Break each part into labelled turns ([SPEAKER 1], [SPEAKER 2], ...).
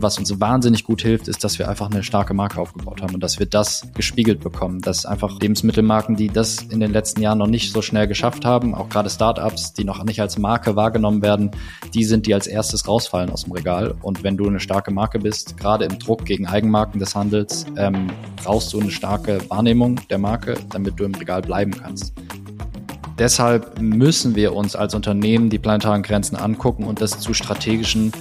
[SPEAKER 1] was uns wahnsinnig gut hilft, ist, dass wir einfach eine starke Marke aufgebaut haben und dass wir das gespiegelt bekommen, dass einfach Lebensmittelmarken, die das in den letzten Jahren noch nicht so schnell geschafft haben, auch gerade Startups, die noch nicht als Marke wahrgenommen werden, die sind, die als erstes rausfallen aus dem Regal. Und wenn du eine starke Marke bist, gerade im Druck gegen Eigenmarken des Handels, ähm, brauchst du eine starke Wahrnehmung der Marke, damit du im Regal bleiben kannst. Deshalb müssen wir uns als Unternehmen die planetaren Grenzen angucken und das zu strategischen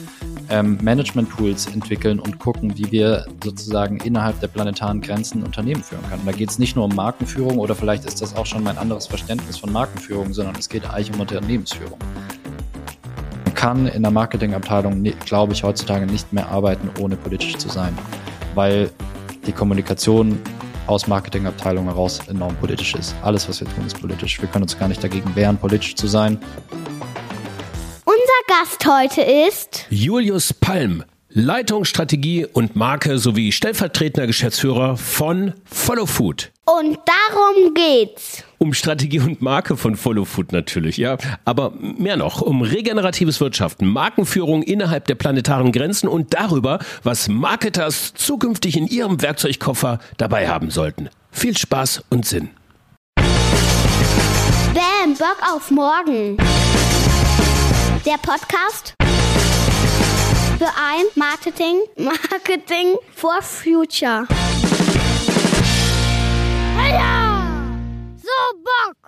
[SPEAKER 1] ähm, Management-Tools entwickeln und gucken, wie wir sozusagen innerhalb der planetaren Grenzen Unternehmen führen können. Da geht es nicht nur um Markenführung oder vielleicht ist das auch schon mein anderes Verständnis von Markenführung, sondern es geht eigentlich um Unternehmensführung. Man kann in der Marketingabteilung, glaube ich, heutzutage nicht mehr arbeiten, ohne politisch zu sein, weil die Kommunikation aus Marketingabteilungen heraus enorm politisch ist. Alles, was wir tun, ist politisch. Wir können uns gar nicht dagegen wehren, politisch zu sein.
[SPEAKER 2] Gast heute ist
[SPEAKER 3] Julius Palm, Leitungsstrategie und Marke sowie stellvertretender Geschäftsführer von Follow Food.
[SPEAKER 2] Und darum geht's.
[SPEAKER 3] Um Strategie und Marke von Follow Food natürlich, ja. Aber mehr noch, um regeneratives Wirtschaften, Markenführung innerhalb der planetaren Grenzen und darüber, was Marketers zukünftig in ihrem Werkzeugkoffer dabei haben sollten. Viel Spaß und Sinn.
[SPEAKER 2] Bam, Bock auf morgen der Podcast für ein Marketing, Marketing for Future.
[SPEAKER 3] Heya! So Bock!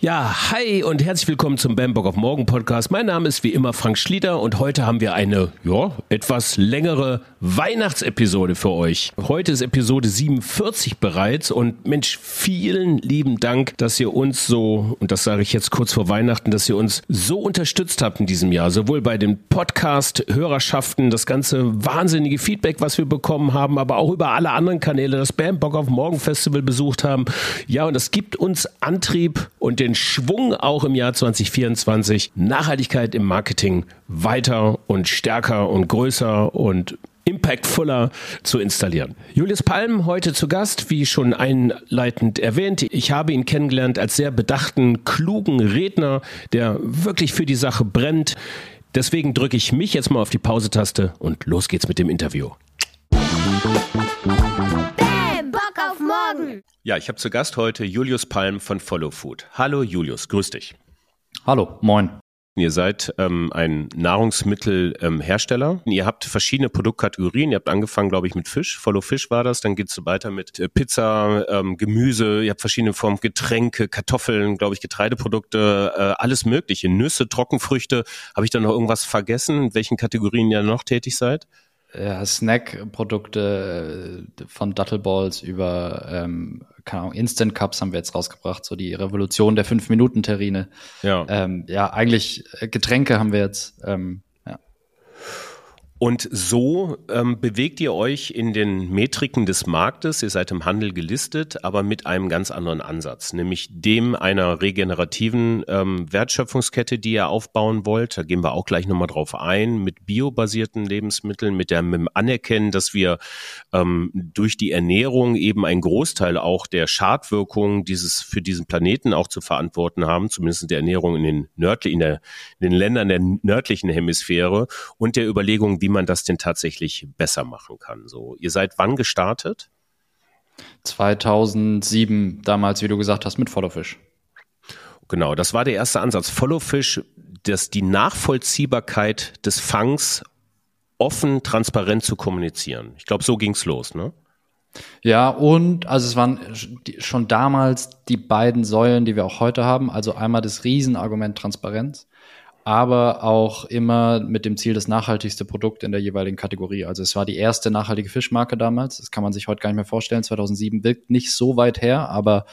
[SPEAKER 3] Ja, hi und herzlich willkommen zum Bambock auf Morgen Podcast. Mein Name ist wie immer Frank Schlieder und heute haben wir eine, ja, etwas längere Weihnachtsepisode für euch. Heute ist Episode 47 bereits und Mensch, vielen lieben Dank, dass ihr uns so, und das sage ich jetzt kurz vor Weihnachten, dass ihr uns so unterstützt habt in diesem Jahr, sowohl bei den Podcast-Hörerschaften, das ganze wahnsinnige Feedback, was wir bekommen haben, aber auch über alle anderen Kanäle, das Bambock auf Morgen Festival besucht haben. Ja, und das gibt uns Antrieb und den den Schwung auch im Jahr 2024 Nachhaltigkeit im Marketing weiter und stärker und größer und impactfuller zu installieren. Julius Palm heute zu Gast, wie schon einleitend erwähnt. Ich habe ihn kennengelernt als sehr bedachten, klugen Redner, der wirklich für die Sache brennt. Deswegen drücke ich mich jetzt mal auf die Pause-Taste und los geht's mit dem Interview. Ja, ich habe zu Gast heute Julius Palm von Follow Food. Hallo Julius, grüß dich.
[SPEAKER 1] Hallo, moin.
[SPEAKER 3] Ihr seid ähm, ein Nahrungsmittelhersteller. Ähm, ihr habt verschiedene Produktkategorien. Ihr habt angefangen, glaube ich, mit Fisch. Follow Fish war das. Dann geht es weiter mit äh, Pizza, ähm, Gemüse. Ihr habt verschiedene Formen Getränke, Kartoffeln, glaube ich, Getreideprodukte, äh, alles Mögliche. Nüsse, Trockenfrüchte. Habe ich da noch irgendwas vergessen? In welchen Kategorien ihr noch tätig seid?
[SPEAKER 1] Ja, Snack-Produkte äh, von Dattelballs über, ähm, keine Ahnung, Instant Cups haben wir jetzt rausgebracht, so die Revolution der Fünf-Minuten-Terrine. Ja. Ähm, ja, eigentlich äh, Getränke haben wir jetzt ähm,
[SPEAKER 3] und so ähm, bewegt ihr euch in den Metriken des Marktes. Ihr seid im Handel gelistet, aber mit einem ganz anderen Ansatz, nämlich dem einer regenerativen ähm, Wertschöpfungskette, die ihr aufbauen wollt. Da gehen wir auch gleich nochmal drauf ein, mit biobasierten Lebensmitteln, mit dem Anerkennen, dass wir ähm, durch die Ernährung eben einen Großteil auch der Schadwirkungen dieses für diesen Planeten auch zu verantworten haben, zumindest der Ernährung in den nördlichen, in, der, in den Ländern der nördlichen Hemisphäre und der Überlegung, wie wie man das denn tatsächlich besser machen kann. So, ihr seid wann gestartet?
[SPEAKER 1] 2007, damals, wie du gesagt hast, mit Followfish.
[SPEAKER 3] Genau, das war der erste Ansatz. Followfish, dass die Nachvollziehbarkeit des Fangs offen, transparent zu kommunizieren. Ich glaube, so ging's los, ne?
[SPEAKER 1] Ja, und also es waren schon damals die beiden Säulen, die wir auch heute haben. Also einmal das Riesenargument Transparenz aber auch immer mit dem Ziel, das nachhaltigste Produkt in der jeweiligen Kategorie. Also es war die erste nachhaltige Fischmarke damals. Das kann man sich heute gar nicht mehr vorstellen. 2007 wirkt nicht so weit her, aber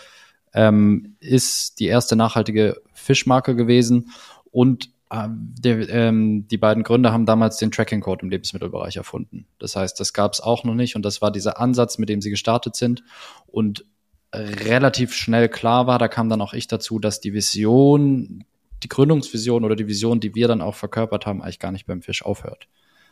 [SPEAKER 1] ähm, ist die erste nachhaltige Fischmarke gewesen. Und äh, der, ähm, die beiden Gründer haben damals den Tracking-Code im Lebensmittelbereich erfunden. Das heißt, das gab es auch noch nicht und das war dieser Ansatz, mit dem sie gestartet sind. Und relativ schnell klar war, da kam dann auch ich dazu, dass die Vision die Gründungsvision oder die Vision, die wir dann auch verkörpert haben, eigentlich gar nicht beim Fisch aufhört.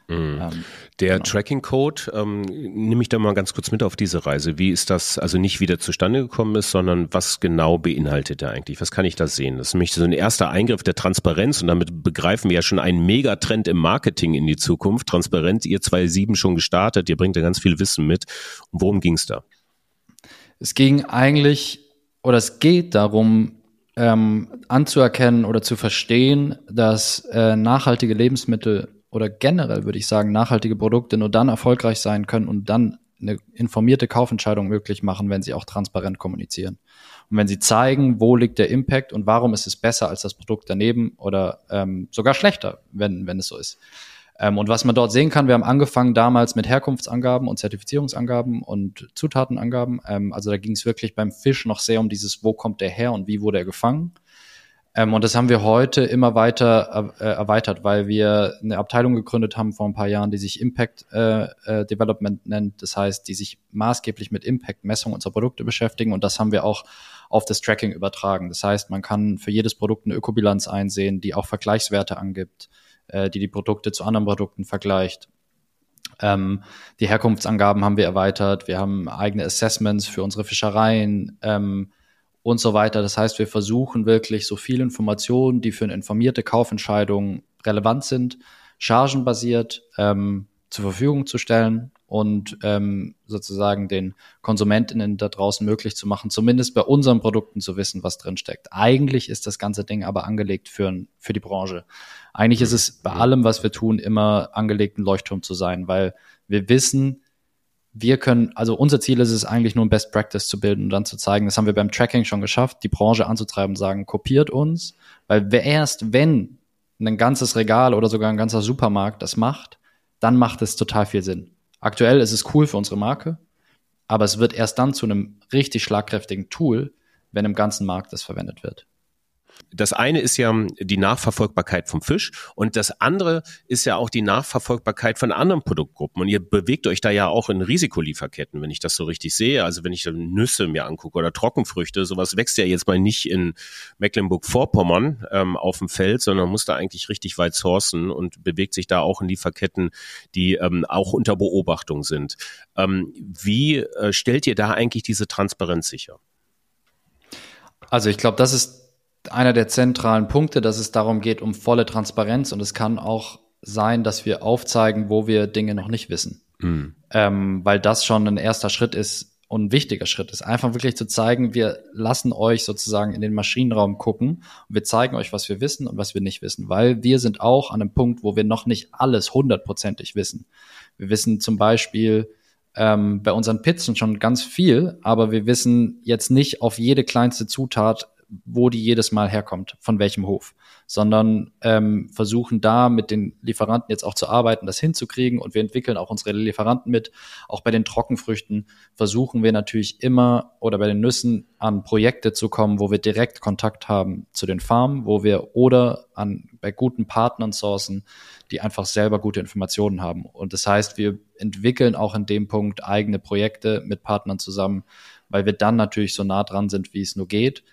[SPEAKER 3] Mhm. Ähm, der genau. Tracking-Code, ähm, nehme ich da mal ganz kurz mit auf diese Reise. Wie ist das, also nicht wie der zustande gekommen ist, sondern was genau beinhaltet er eigentlich? Was kann ich da sehen? Das ist nämlich so ein erster Eingriff der Transparenz und damit begreifen wir ja schon einen Megatrend im Marketing in die Zukunft. Transparenz, ihr 2.7 schon gestartet, ihr bringt da ganz viel Wissen mit. Und worum ging es da?
[SPEAKER 1] Es ging eigentlich, oder es geht darum, ähm, anzuerkennen oder zu verstehen, dass äh, nachhaltige Lebensmittel oder generell würde ich sagen, nachhaltige Produkte nur dann erfolgreich sein können und dann eine informierte Kaufentscheidung möglich machen, wenn sie auch transparent kommunizieren. Und wenn sie zeigen, wo liegt der Impact und warum ist es besser als das Produkt daneben oder ähm, sogar schlechter, wenn, wenn es so ist. Ähm, und was man dort sehen kann, wir haben angefangen damals mit Herkunftsangaben und Zertifizierungsangaben und Zutatenangaben. Ähm, also da ging es wirklich beim Fisch noch sehr um dieses, wo kommt der her und wie wurde er gefangen. Ähm, und das haben wir heute immer weiter äh, erweitert, weil wir eine Abteilung gegründet haben vor ein paar Jahren, die sich Impact äh, äh, Development nennt. Das heißt, die sich maßgeblich mit Impact-Messung unserer Produkte beschäftigen. Und das haben wir auch auf das Tracking übertragen. Das heißt, man kann für jedes Produkt eine Ökobilanz einsehen, die auch Vergleichswerte angibt, äh, die die Produkte zu anderen Produkten vergleicht. Ähm, die Herkunftsangaben haben wir erweitert. Wir haben eigene Assessments für unsere Fischereien. Ähm, und so weiter. Das heißt, wir versuchen wirklich so viel Informationen, die für eine informierte Kaufentscheidung relevant sind, chargenbasiert ähm, zur Verfügung zu stellen und ähm, sozusagen den KonsumentInnen da draußen möglich zu machen, zumindest bei unseren Produkten zu wissen, was drin steckt. Eigentlich ist das ganze Ding aber angelegt für, für die Branche. Eigentlich ist es bei allem, was wir tun, immer angelegt, ein Leuchtturm zu sein, weil wir wissen, wir können, also unser Ziel ist es eigentlich nur ein Best Practice zu bilden und dann zu zeigen, das haben wir beim Tracking schon geschafft, die Branche anzutreiben und sagen, kopiert uns, weil erst wenn ein ganzes Regal oder sogar ein ganzer Supermarkt das macht, dann macht es total viel Sinn. Aktuell ist es cool für unsere Marke, aber es wird erst dann zu einem richtig schlagkräftigen Tool, wenn im ganzen Markt das verwendet wird
[SPEAKER 3] das eine ist ja die Nachverfolgbarkeit vom Fisch und das andere ist ja auch die Nachverfolgbarkeit von anderen Produktgruppen. Und ihr bewegt euch da ja auch in Risikolieferketten, wenn ich das so richtig sehe. Also wenn ich Nüsse mir angucke oder Trockenfrüchte, sowas wächst ja jetzt mal nicht in Mecklenburg-Vorpommern ähm, auf dem Feld, sondern muss da eigentlich richtig weit sourcen und bewegt sich da auch in Lieferketten, die ähm, auch unter Beobachtung sind. Ähm, wie äh, stellt ihr da eigentlich diese Transparenz sicher?
[SPEAKER 1] Also ich glaube, das ist einer der zentralen Punkte, dass es darum geht, um volle Transparenz und es kann auch sein, dass wir aufzeigen, wo wir Dinge noch nicht wissen. Mhm. Ähm, weil das schon ein erster Schritt ist und ein wichtiger Schritt ist. Einfach wirklich zu zeigen, wir lassen euch sozusagen in den Maschinenraum gucken und wir zeigen euch, was wir wissen und was wir nicht wissen, weil wir sind auch an einem Punkt, wo wir noch nicht alles hundertprozentig wissen. Wir wissen zum Beispiel, ähm, bei unseren Pizzen schon ganz viel, aber wir wissen jetzt nicht auf jede kleinste Zutat wo die jedes Mal herkommt, von welchem Hof, sondern ähm, versuchen da mit den Lieferanten jetzt auch zu arbeiten, das hinzukriegen und wir entwickeln auch unsere Lieferanten mit. Auch bei den Trockenfrüchten versuchen wir natürlich immer oder bei den Nüssen an Projekte zu kommen, wo wir direkt Kontakt haben zu den Farmen, wo wir oder an bei guten Partnern sourcen, die einfach selber gute Informationen haben. Und das heißt, wir entwickeln auch in dem Punkt eigene Projekte mit Partnern zusammen, weil wir dann natürlich so nah dran sind, wie es nur geht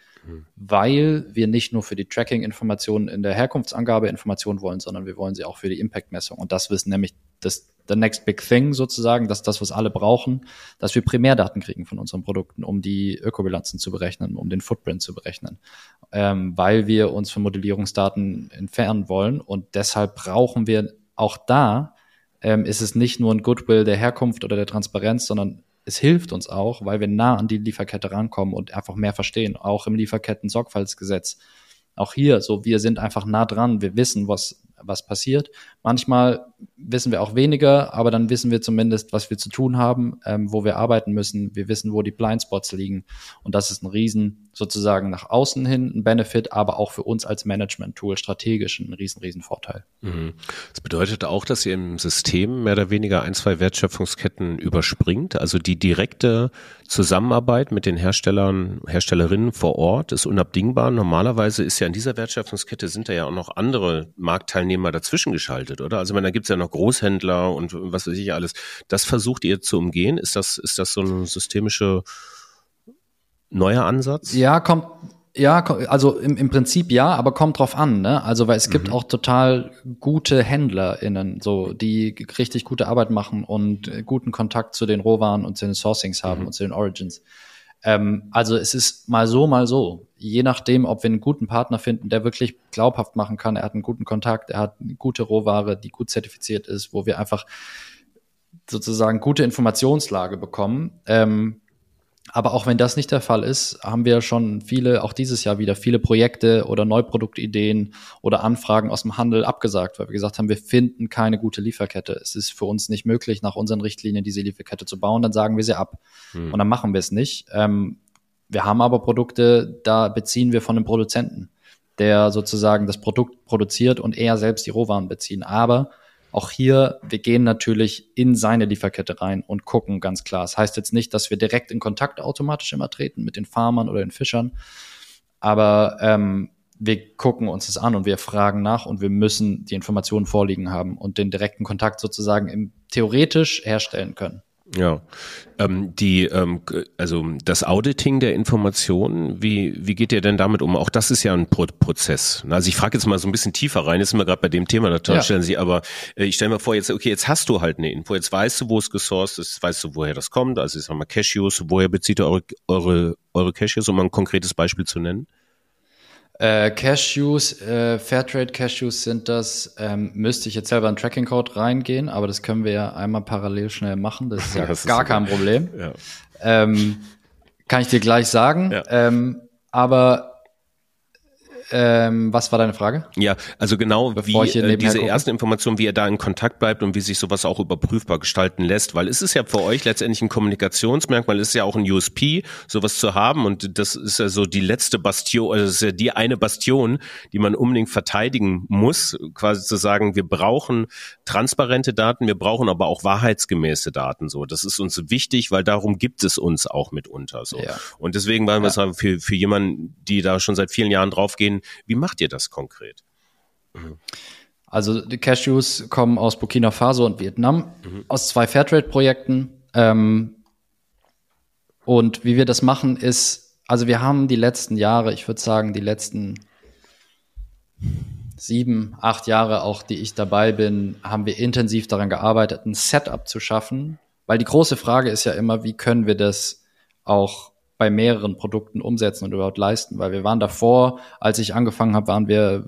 [SPEAKER 1] weil wir nicht nur für die Tracking-Informationen in der Herkunftsangabe Informationen wollen, sondern wir wollen sie auch für die Impact-Messung. Und das ist nämlich das the next big thing sozusagen, dass das, was alle brauchen, dass wir Primärdaten kriegen von unseren Produkten, um die Ökobilanzen zu berechnen, um den Footprint zu berechnen, ähm, weil wir uns von Modellierungsdaten entfernen wollen. Und deshalb brauchen wir auch da, ähm, ist es nicht nur ein Goodwill der Herkunft oder der Transparenz, sondern es hilft uns auch, weil wir nah an die Lieferkette rankommen und einfach mehr verstehen, auch im Lieferketten-Sorgfaltsgesetz. Auch hier, so wir sind einfach nah dran, wir wissen, was was passiert. Manchmal wissen wir auch weniger, aber dann wissen wir zumindest, was wir zu tun haben, ähm, wo wir arbeiten müssen. Wir wissen, wo die Blindspots liegen. Und das ist ein Riesen, sozusagen nach außen hin ein Benefit, aber auch für uns als Management-Tool strategisch ein riesen, riesen Vorteil.
[SPEAKER 3] Mhm. Das bedeutet auch, dass ihr im System mehr oder weniger ein, zwei Wertschöpfungsketten überspringt. Also die direkte Zusammenarbeit mit den Herstellern, Herstellerinnen vor Ort ist unabdingbar. Normalerweise ist ja in dieser Wertschöpfungskette sind da ja auch noch andere Marktteilnehmer Teilnehmer dazwischen geschaltet, oder? Also, da gibt es ja noch Großhändler und was weiß ich alles. Das versucht ihr zu umgehen? Ist das, ist das so ein systemischer neuer Ansatz?
[SPEAKER 1] Ja, kommt, Ja, also im, im Prinzip ja, aber kommt drauf an, ne? Also weil es gibt mhm. auch total gute HändlerInnen, so, die richtig gute Arbeit machen und äh, guten Kontakt zu den Rohwaren und zu den Sourcings haben mhm. und zu den Origins. Ähm, also es ist mal so, mal so. Je nachdem, ob wir einen guten Partner finden, der wirklich glaubhaft machen kann, er hat einen guten Kontakt, er hat eine gute Rohware, die gut zertifiziert ist, wo wir einfach sozusagen gute Informationslage bekommen, ähm, aber auch wenn das nicht der Fall ist, haben wir schon viele, auch dieses Jahr wieder, viele Projekte oder Neuproduktideen oder Anfragen aus dem Handel abgesagt, weil wir gesagt haben, wir finden keine gute Lieferkette. Es ist für uns nicht möglich, nach unseren Richtlinien diese Lieferkette zu bauen, dann sagen wir sie ab. Hm. Und dann machen wir es nicht. Ähm, wir haben aber Produkte, da beziehen wir von einem Produzenten, der sozusagen das Produkt produziert und er selbst die Rohwaren beziehen. Aber auch hier, wir gehen natürlich in seine Lieferkette rein und gucken ganz klar. Das heißt jetzt nicht, dass wir direkt in Kontakt automatisch immer treten mit den Farmern oder den Fischern, aber ähm, wir gucken uns das an und wir fragen nach und wir müssen die Informationen vorliegen haben und den direkten Kontakt sozusagen im, theoretisch herstellen können.
[SPEAKER 3] Ja, ähm, die, ähm, also das Auditing der Informationen, wie, wie geht ihr denn damit um? Auch das ist ja ein Pro Prozess. Also ich frage jetzt mal so ein bisschen tiefer rein, jetzt sind wir gerade bei dem Thema, da ja. stellen Sie, aber äh, ich stelle mir vor, jetzt, okay, jetzt hast du halt eine Info, jetzt weißt du, wo es gesourced ist, weißt du, woher das kommt, also ich sag mal Cashews, woher bezieht ihr eure, eure, eure Cashews, um mal ein konkretes Beispiel zu nennen?
[SPEAKER 1] Äh, Cashews, äh, Fairtrade Cashews sind das, ähm, müsste ich jetzt selber in Tracking Code reingehen, aber das können wir ja einmal parallel schnell machen. Das ist ja das gar ist kein Problem. Ja. Ähm, kann ich dir gleich sagen. Ja. Ähm, aber ähm, was war deine Frage?
[SPEAKER 3] Ja, also genau Bevor wie äh, diese ersten Informationen, wie er da in Kontakt bleibt und wie sich sowas auch überprüfbar gestalten lässt, weil es ist ja für euch letztendlich ein Kommunikationsmerkmal, es ist ja auch ein USP, sowas zu haben und das ist ja so die letzte Bastion, also das ist ja die eine Bastion, die man unbedingt verteidigen muss, quasi zu sagen, wir brauchen transparente Daten, wir brauchen aber auch wahrheitsgemäße Daten, so. Das ist uns wichtig, weil darum gibt es uns auch mitunter, so. Ja. Und deswegen wollen wir ja. sagen, für, für jemanden, die da schon seit vielen Jahren draufgehen, wie macht ihr das konkret?
[SPEAKER 1] Mhm. Also die Cashews kommen aus Burkina Faso und Vietnam, mhm. aus zwei Fairtrade-Projekten. Ähm, und wie wir das machen, ist, also wir haben die letzten Jahre, ich würde sagen, die letzten sieben, acht Jahre auch, die ich dabei bin, haben wir intensiv daran gearbeitet, ein Setup zu schaffen. Weil die große Frage ist ja immer, wie können wir das auch bei mehreren Produkten umsetzen und überhaupt leisten. Weil wir waren davor, als ich angefangen habe, waren wir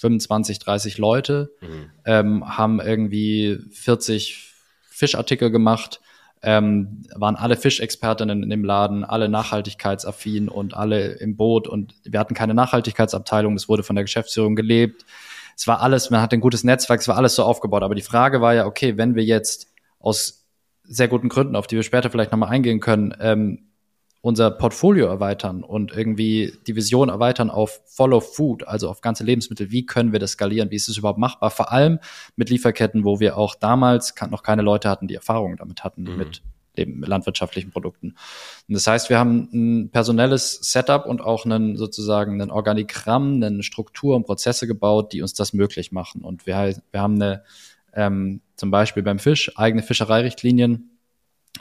[SPEAKER 1] 25, 30 Leute, mhm. ähm, haben irgendwie 40 Fischartikel gemacht, ähm, waren alle Fischexpertinnen in dem Laden, alle nachhaltigkeitsaffin und alle im Boot und wir hatten keine Nachhaltigkeitsabteilung, das wurde von der Geschäftsführung gelebt. Es war alles, man hatte ein gutes Netzwerk, es war alles so aufgebaut. Aber die Frage war ja, okay, wenn wir jetzt aus sehr guten Gründen, auf die wir später vielleicht nochmal eingehen können, ähm, unser Portfolio erweitern und irgendwie die Vision erweitern auf Follow Food, also auf ganze Lebensmittel. Wie können wir das skalieren? Wie ist es überhaupt machbar? Vor allem mit Lieferketten, wo wir auch damals noch keine Leute hatten, die Erfahrung damit hatten, mhm. mit dem landwirtschaftlichen Produkten. Und das heißt, wir haben ein personelles Setup und auch einen sozusagen ein Organigramm, eine Struktur und Prozesse gebaut, die uns das möglich machen. Und wir, wir haben eine, ähm, zum Beispiel beim Fisch eigene Fischereirichtlinien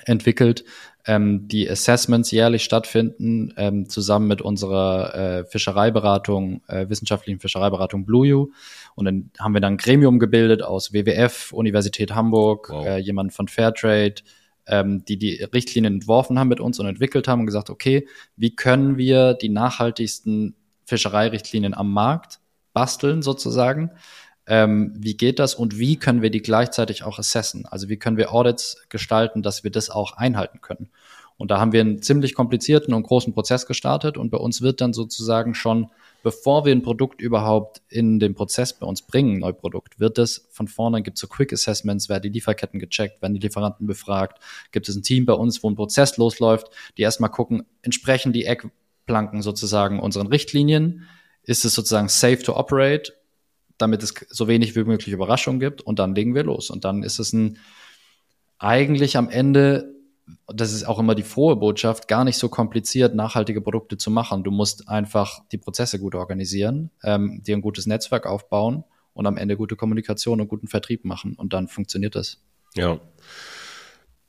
[SPEAKER 1] entwickelt, ähm, die Assessments jährlich stattfinden, ähm, zusammen mit unserer äh, Fischereiberatung, äh, wissenschaftlichen Fischereiberatung Blue Und dann haben wir dann ein Gremium gebildet aus WWF, Universität Hamburg, wow. äh, jemand von Fairtrade, ähm, die die Richtlinien entworfen haben mit uns und entwickelt haben und gesagt, okay, wie können wir die nachhaltigsten Fischereirichtlinien am Markt basteln sozusagen ähm, wie geht das und wie können wir die gleichzeitig auch assessen? Also wie können wir Audits gestalten, dass wir das auch einhalten können? Und da haben wir einen ziemlich komplizierten und großen Prozess gestartet und bei uns wird dann sozusagen schon, bevor wir ein Produkt überhaupt in den Prozess bei uns bringen, Neuprodukt, wird es von vorne, gibt es so Quick Assessments, werden die Lieferketten gecheckt, werden die Lieferanten befragt, gibt es ein Team bei uns, wo ein Prozess losläuft, die erstmal gucken, entsprechen die Eckplanken sozusagen unseren Richtlinien, ist es sozusagen safe to operate damit es so wenig wie möglich Überraschung gibt und dann legen wir los. Und dann ist es ein eigentlich am Ende, das ist auch immer die frohe Botschaft, gar nicht so kompliziert, nachhaltige Produkte zu machen. Du musst einfach die Prozesse gut organisieren, ähm, dir ein gutes Netzwerk aufbauen und am Ende gute Kommunikation und guten Vertrieb machen und dann funktioniert das.
[SPEAKER 3] Ja.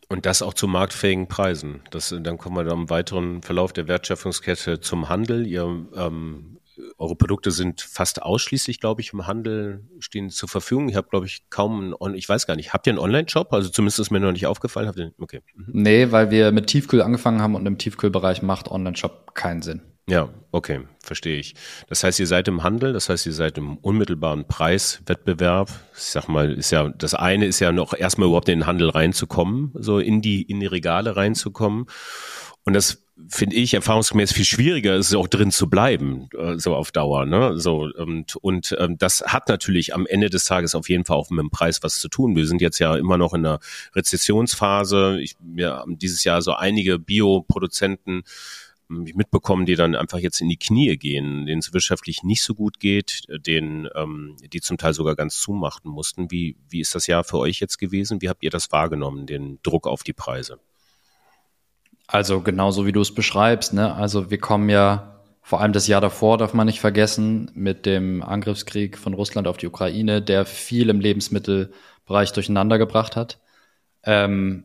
[SPEAKER 3] Und das auch zu marktfähigen Preisen. Das, dann kommen wir dann im weiteren Verlauf der Wertschöpfungskette zum Handel. Ihr, ähm, eure Produkte sind fast ausschließlich, glaube ich, im Handel stehen zur Verfügung. Ich habe, glaube ich, kaum einen, ich weiß gar nicht, habt ihr einen Online-Shop? Also zumindest ist mir noch nicht aufgefallen. Habt ihr,
[SPEAKER 1] okay. Mhm. Nee, weil wir mit Tiefkühl angefangen haben und im Tiefkühlbereich macht Online-Shop keinen Sinn.
[SPEAKER 3] Ja, okay, verstehe ich. Das heißt, ihr seid im Handel, das heißt, ihr seid im unmittelbaren Preiswettbewerb. Ich sag mal, ist ja, das eine ist ja noch erstmal überhaupt in den Handel reinzukommen, so in die, in die Regale reinzukommen. Und das finde ich erfahrungsgemäß viel schwieriger ist, auch drin zu bleiben, äh, so auf Dauer. Ne? So, und und ähm, das hat natürlich am Ende des Tages auf jeden Fall auch mit dem Preis was zu tun. Wir sind jetzt ja immer noch in einer Rezessionsphase. Ich, wir haben dieses Jahr so einige Bioproduzenten mitbekommen, die dann einfach jetzt in die Knie gehen, denen es wirtschaftlich nicht so gut geht, den, ähm, die zum Teil sogar ganz zumachen mussten. Wie, wie ist das Jahr für euch jetzt gewesen? Wie habt ihr das wahrgenommen, den Druck auf die Preise?
[SPEAKER 1] Also genauso wie du es beschreibst, ne? Also wir kommen ja vor allem das Jahr davor darf man nicht vergessen mit dem Angriffskrieg von Russland auf die Ukraine, der viel im Lebensmittelbereich durcheinander gebracht hat. Ähm,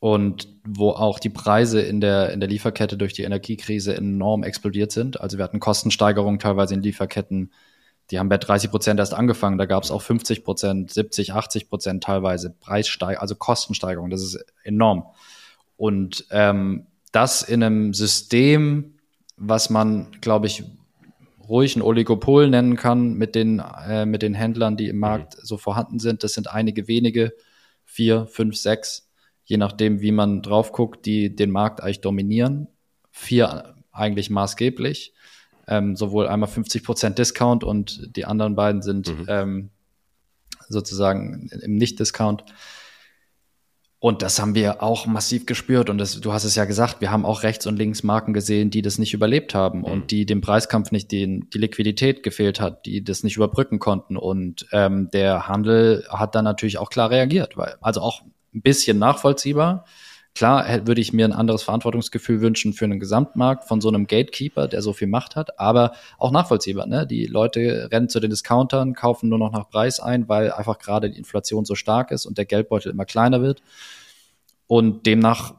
[SPEAKER 1] und wo auch die Preise in der, in der Lieferkette durch die Energiekrise enorm explodiert sind. Also wir hatten Kostensteigerungen teilweise in Lieferketten, die haben bei 30 Prozent erst angefangen, da gab es auch 50 Prozent, 70, 80 Prozent teilweise Preissteigerung, also Kostensteigerung, das ist enorm. Und ähm, das in einem System, was man, glaube ich, ruhig ein Oligopol nennen kann mit den, äh, mit den Händlern, die im Markt so vorhanden sind. Das sind einige wenige, vier, fünf, sechs je nachdem, wie man drauf guckt, die den Markt eigentlich dominieren. Vier eigentlich maßgeblich. Ähm, sowohl einmal 50% Discount und die anderen beiden sind mhm. ähm, sozusagen im Nicht-Discount. Und das haben wir auch massiv gespürt. Und das, du hast es ja gesagt, wir haben auch rechts und links Marken gesehen, die das nicht überlebt haben mhm. und die dem Preiskampf nicht den, die Liquidität gefehlt hat, die das nicht überbrücken konnten. Und ähm, der Handel hat dann natürlich auch klar reagiert, weil also auch ein bisschen nachvollziehbar. Klar würde ich mir ein anderes Verantwortungsgefühl wünschen für einen Gesamtmarkt von so einem Gatekeeper, der so viel Macht hat, aber auch nachvollziehbar. Ne? Die Leute rennen zu den Discountern, kaufen nur noch nach Preis ein, weil einfach gerade die Inflation so stark ist und der Geldbeutel immer kleiner wird. Und demnach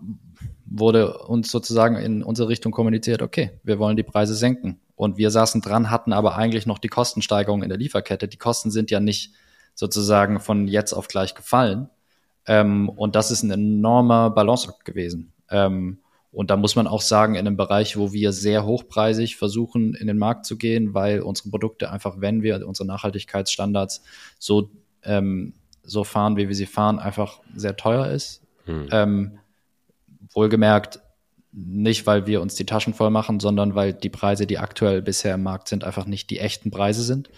[SPEAKER 1] wurde uns sozusagen in unsere Richtung kommuniziert, okay, wir wollen die Preise senken. Und wir saßen dran, hatten aber eigentlich noch die Kostensteigerung in der Lieferkette. Die Kosten sind ja nicht sozusagen von jetzt auf gleich gefallen, ähm, und das ist ein enormer Balanceakt gewesen. Ähm, und da muss man auch sagen, in einem Bereich, wo wir sehr hochpreisig versuchen, in den Markt zu gehen, weil unsere Produkte einfach, wenn wir unsere Nachhaltigkeitsstandards so, ähm, so fahren, wie wir sie fahren, einfach sehr teuer ist. Hm. Ähm, wohlgemerkt, nicht, weil wir uns die Taschen voll machen, sondern weil die Preise, die aktuell bisher im Markt sind, einfach nicht die echten Preise sind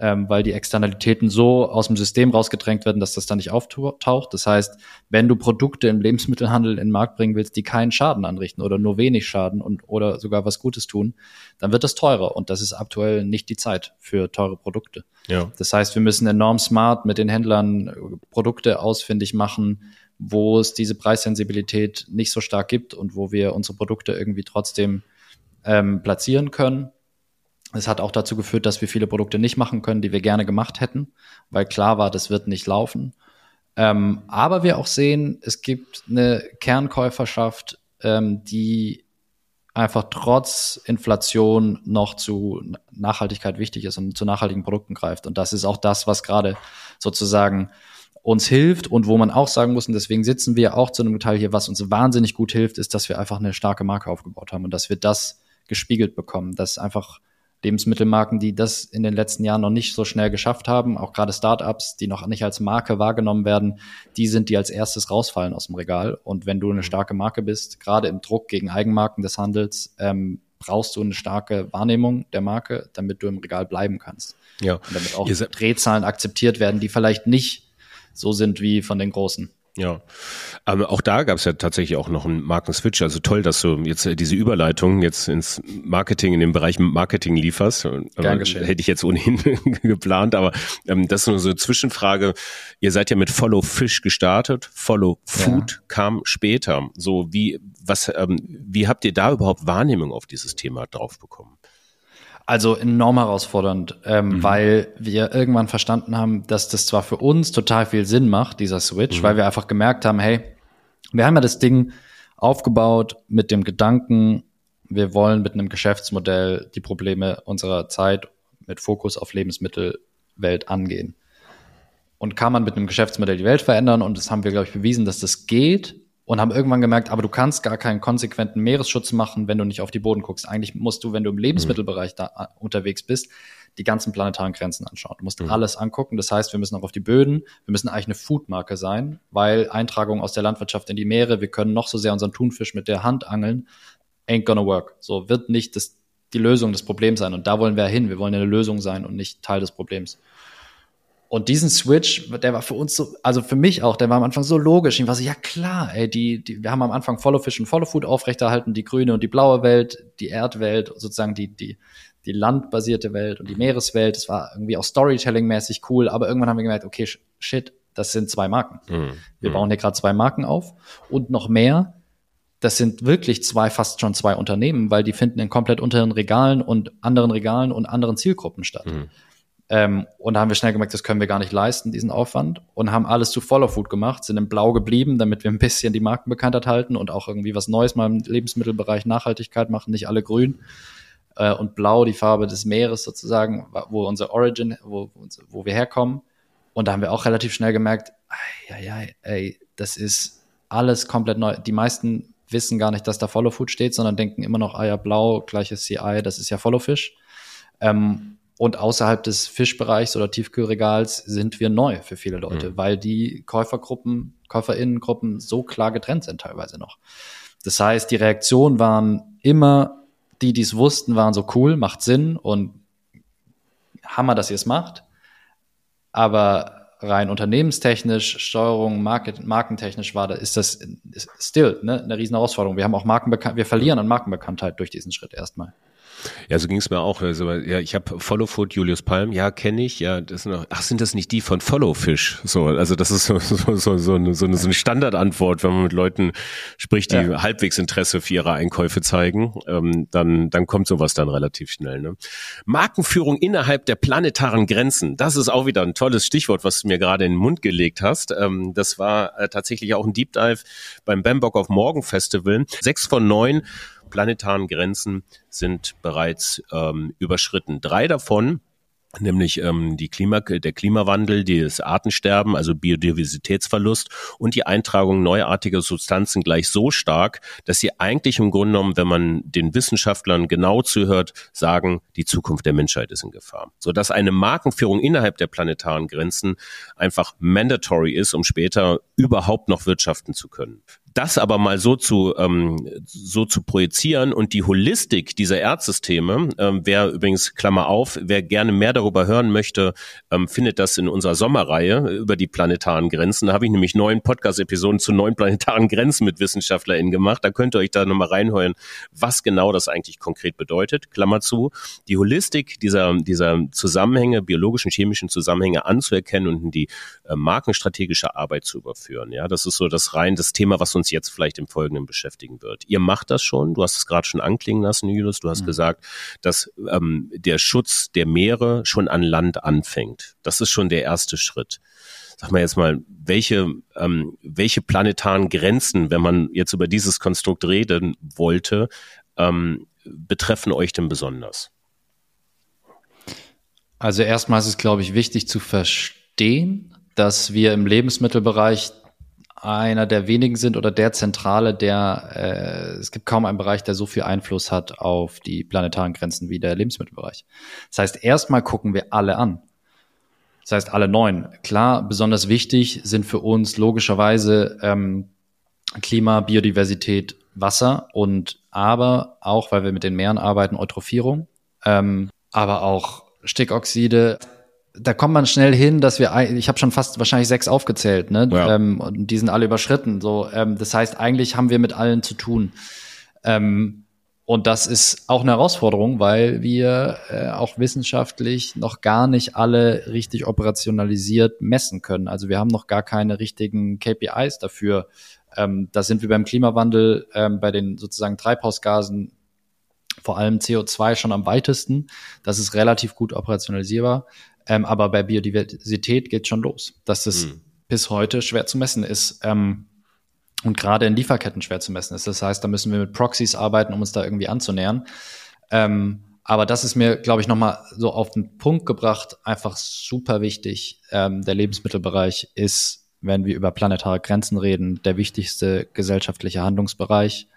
[SPEAKER 1] ähm, weil die Externalitäten so aus dem System rausgedrängt werden, dass das dann nicht auftaucht. Das heißt, wenn du Produkte im Lebensmittelhandel in den Markt bringen willst, die keinen Schaden anrichten oder nur wenig Schaden und oder sogar was Gutes tun, dann wird das teurer und das ist aktuell nicht die Zeit für teure Produkte. Ja. Das heißt, wir müssen enorm smart mit den Händlern Produkte ausfindig machen, wo es diese Preissensibilität nicht so stark gibt und wo wir unsere Produkte irgendwie trotzdem ähm, platzieren können es hat auch dazu geführt, dass wir viele Produkte nicht machen können, die wir gerne gemacht hätten, weil klar war, das wird nicht laufen. Ähm, aber wir auch sehen, es gibt eine Kernkäuferschaft, ähm, die einfach trotz Inflation noch zu Nachhaltigkeit wichtig ist und zu nachhaltigen Produkten greift. Und das ist auch das, was gerade sozusagen uns hilft und wo man auch sagen muss, und deswegen sitzen wir auch zu einem Teil hier, was uns wahnsinnig gut hilft, ist, dass wir einfach eine starke Marke aufgebaut haben und dass wir das gespiegelt bekommen, dass einfach Lebensmittelmarken, die das in den letzten Jahren noch nicht so schnell geschafft haben, auch gerade Startups, die noch nicht als Marke wahrgenommen werden, die sind, die als erstes rausfallen aus dem Regal. Und wenn du eine mhm. starke Marke bist, gerade im Druck gegen Eigenmarken des Handels, ähm, brauchst du eine starke Wahrnehmung der Marke, damit du im Regal bleiben kannst. Ja. Und damit auch Drehzahlen akzeptiert werden, die vielleicht nicht so sind wie von den Großen.
[SPEAKER 3] Ja, aber auch da gab es ja tatsächlich auch noch einen Markenswitch. Also toll, dass du jetzt äh, diese Überleitung jetzt ins Marketing, in den Bereich Marketing lieferst. Gern äh, geschehen. Hätte ich jetzt ohnehin geplant, aber ähm, das ist nur so eine Zwischenfrage. Ihr seid ja mit Follow Fish gestartet, Follow Food ja. kam später. So wie was, ähm, wie habt ihr da überhaupt Wahrnehmung auf dieses Thema drauf bekommen?
[SPEAKER 1] Also enorm herausfordernd, ähm, mhm. weil wir irgendwann verstanden haben, dass das zwar für uns total viel Sinn macht, dieser Switch, mhm. weil wir einfach gemerkt haben, hey, wir haben ja das Ding aufgebaut mit dem Gedanken, wir wollen mit einem Geschäftsmodell die Probleme unserer Zeit mit Fokus auf Lebensmittelwelt angehen. Und kann man mit einem Geschäftsmodell die Welt verändern? Und das haben wir, glaube ich, bewiesen, dass das geht und haben irgendwann gemerkt, aber du kannst gar keinen konsequenten Meeresschutz machen, wenn du nicht auf die Boden guckst. Eigentlich musst du, wenn du im Lebensmittelbereich da äh, unterwegs bist, die ganzen planetaren Grenzen anschauen. Du musst mhm. alles angucken. Das heißt, wir müssen auch auf die Böden. Wir müssen eigentlich eine Foodmarke sein, weil Eintragungen aus der Landwirtschaft in die Meere, wir können noch so sehr unseren Thunfisch mit der Hand angeln, ain't gonna work. So wird nicht das, die Lösung des Problems sein. Und da wollen wir hin. Wir wollen eine Lösung sein und nicht Teil des Problems. Und diesen Switch, der war für uns so, also für mich auch, der war am Anfang so logisch. Ich war so, ja klar, ey, die, die, wir haben am Anfang Follow Fish und Follow Food aufrechterhalten, die grüne und die blaue Welt, die Erdwelt, sozusagen die, die, die landbasierte Welt und die Meereswelt. Das war irgendwie auch Storytelling-mäßig cool, aber irgendwann haben wir gemerkt, okay, shit, das sind zwei Marken. Mhm. Wir bauen hier gerade zwei Marken auf und noch mehr. Das sind wirklich zwei, fast schon zwei Unternehmen, weil die finden in komplett unteren Regalen und anderen Regalen und anderen Zielgruppen statt. Mhm. Ähm, und da haben wir schnell gemerkt, das können wir gar nicht leisten, diesen Aufwand. Und haben alles zu Follow Food gemacht, sind in Blau geblieben, damit wir ein bisschen die Markenbekanntheit halten und auch irgendwie was Neues mal im Lebensmittelbereich Nachhaltigkeit machen, nicht alle grün. Äh, und Blau, die Farbe des Meeres sozusagen, wo unser Origin, wo, wo wir herkommen. Und da haben wir auch relativ schnell gemerkt, ja, ja, ey, das ist alles komplett neu. Die meisten wissen gar nicht, dass da Follow Food steht, sondern denken immer noch, ah ja, blau, gleiches CI, das ist ja Follow Fish. Ähm, und außerhalb des Fischbereichs oder Tiefkühlregals sind wir neu für viele Leute, mhm. weil die Käufergruppen, Käuferinnengruppen so klar getrennt sind teilweise noch. Das heißt, die Reaktionen waren immer, die, die es wussten, waren so cool, macht Sinn und Hammer, dass ihr es macht. Aber rein unternehmenstechnisch, Steuerung, Market, markentechnisch war da, ist das ist still ne, eine riesen Herausforderung. Wir haben auch Markenbekannt, wir verlieren an Markenbekanntheit durch diesen Schritt erstmal.
[SPEAKER 3] Ja, so ging es mir auch. Also, ja, ich habe Follow Food Julius Palm, ja, kenne ich. Ja, das sind noch, ach, sind das nicht die von Follow Fish? So, also das ist so, so, so, so, eine, so, eine, Standardantwort, wenn man mit Leuten spricht, die ja. halbwegs Interesse für ihre Einkäufe zeigen, ähm, dann, dann kommt sowas dann relativ schnell. Ne? Markenführung innerhalb der planetaren Grenzen, das ist auch wieder ein tolles Stichwort, was du mir gerade in den Mund gelegt hast. Ähm, das war äh, tatsächlich auch ein Deep Dive beim Bambock of Morgan Festival. Sechs von neun planetaren Grenzen sind bereits ähm, überschritten. Drei davon nämlich ähm, die Klima, der Klimawandel, das Artensterben, also Biodiversitätsverlust und die Eintragung neuartiger Substanzen gleich so stark, dass sie eigentlich im Grunde genommen, wenn man den Wissenschaftlern genau zuhört, sagen, die Zukunft der Menschheit ist in Gefahr. Sodass eine Markenführung innerhalb der planetaren Grenzen einfach mandatory ist, um später überhaupt noch wirtschaften zu können das aber mal so zu ähm, so zu projizieren und die Holistik dieser Erdsysteme, ähm, wer übrigens Klammer auf, wer gerne mehr darüber hören möchte, ähm, findet das in unserer Sommerreihe über die planetaren Grenzen. Da habe ich nämlich neun Podcast-Episoden zu neun planetaren Grenzen mit WissenschaftlerInnen gemacht. Da könnt ihr euch da nochmal reinhören, was genau das eigentlich konkret bedeutet. Klammer zu. Die Holistik dieser dieser Zusammenhänge, biologischen, chemischen Zusammenhänge anzuerkennen und in die äh, markenstrategische Arbeit zu überführen. Ja, das ist so das rein das Thema, was uns uns jetzt vielleicht im Folgenden beschäftigen wird. Ihr macht das schon, du hast es gerade schon anklingen lassen, Julius, du hast mhm. gesagt, dass ähm, der Schutz der Meere schon an Land anfängt. Das ist schon der erste Schritt. Sag mal jetzt mal, welche, ähm, welche planetaren Grenzen, wenn man jetzt über dieses Konstrukt reden wollte, ähm, betreffen euch denn besonders?
[SPEAKER 1] Also erstmal ist es, glaube ich, wichtig zu verstehen, dass wir im Lebensmittelbereich einer der wenigen sind oder der zentrale, der äh, es gibt kaum einen Bereich, der so viel Einfluss hat auf die planetaren Grenzen wie der Lebensmittelbereich. Das heißt, erstmal gucken wir alle an. Das heißt, alle neun. Klar, besonders wichtig sind für uns logischerweise ähm, Klima, Biodiversität, Wasser und aber auch, weil wir mit den Meeren arbeiten, Eutrophierung, ähm, aber auch Stickoxide, da kommt man schnell hin, dass wir, ich habe schon fast wahrscheinlich sechs aufgezählt, ne? Ja. Ähm, und die sind alle überschritten. So, ähm, das heißt, eigentlich haben wir mit allen zu tun. Ähm, und das ist auch eine Herausforderung, weil wir äh, auch wissenschaftlich noch gar nicht alle richtig operationalisiert messen können. Also wir haben noch gar keine richtigen KPIs dafür. Ähm, da sind wir beim Klimawandel, ähm, bei den sozusagen Treibhausgasen vor allem CO2 schon am weitesten. Das ist relativ gut operationalisierbar. Ähm, aber bei Biodiversität geht schon los, dass das hm. bis heute schwer zu messen ist. Ähm, und gerade in Lieferketten schwer zu messen ist. Das heißt, da müssen wir mit Proxys arbeiten, um uns da irgendwie anzunähern. Ähm, aber das ist mir, glaube ich, nochmal so auf den Punkt gebracht, einfach super wichtig. Ähm, der Lebensmittelbereich ist, wenn wir über planetare Grenzen reden, der wichtigste gesellschaftliche Handlungsbereich,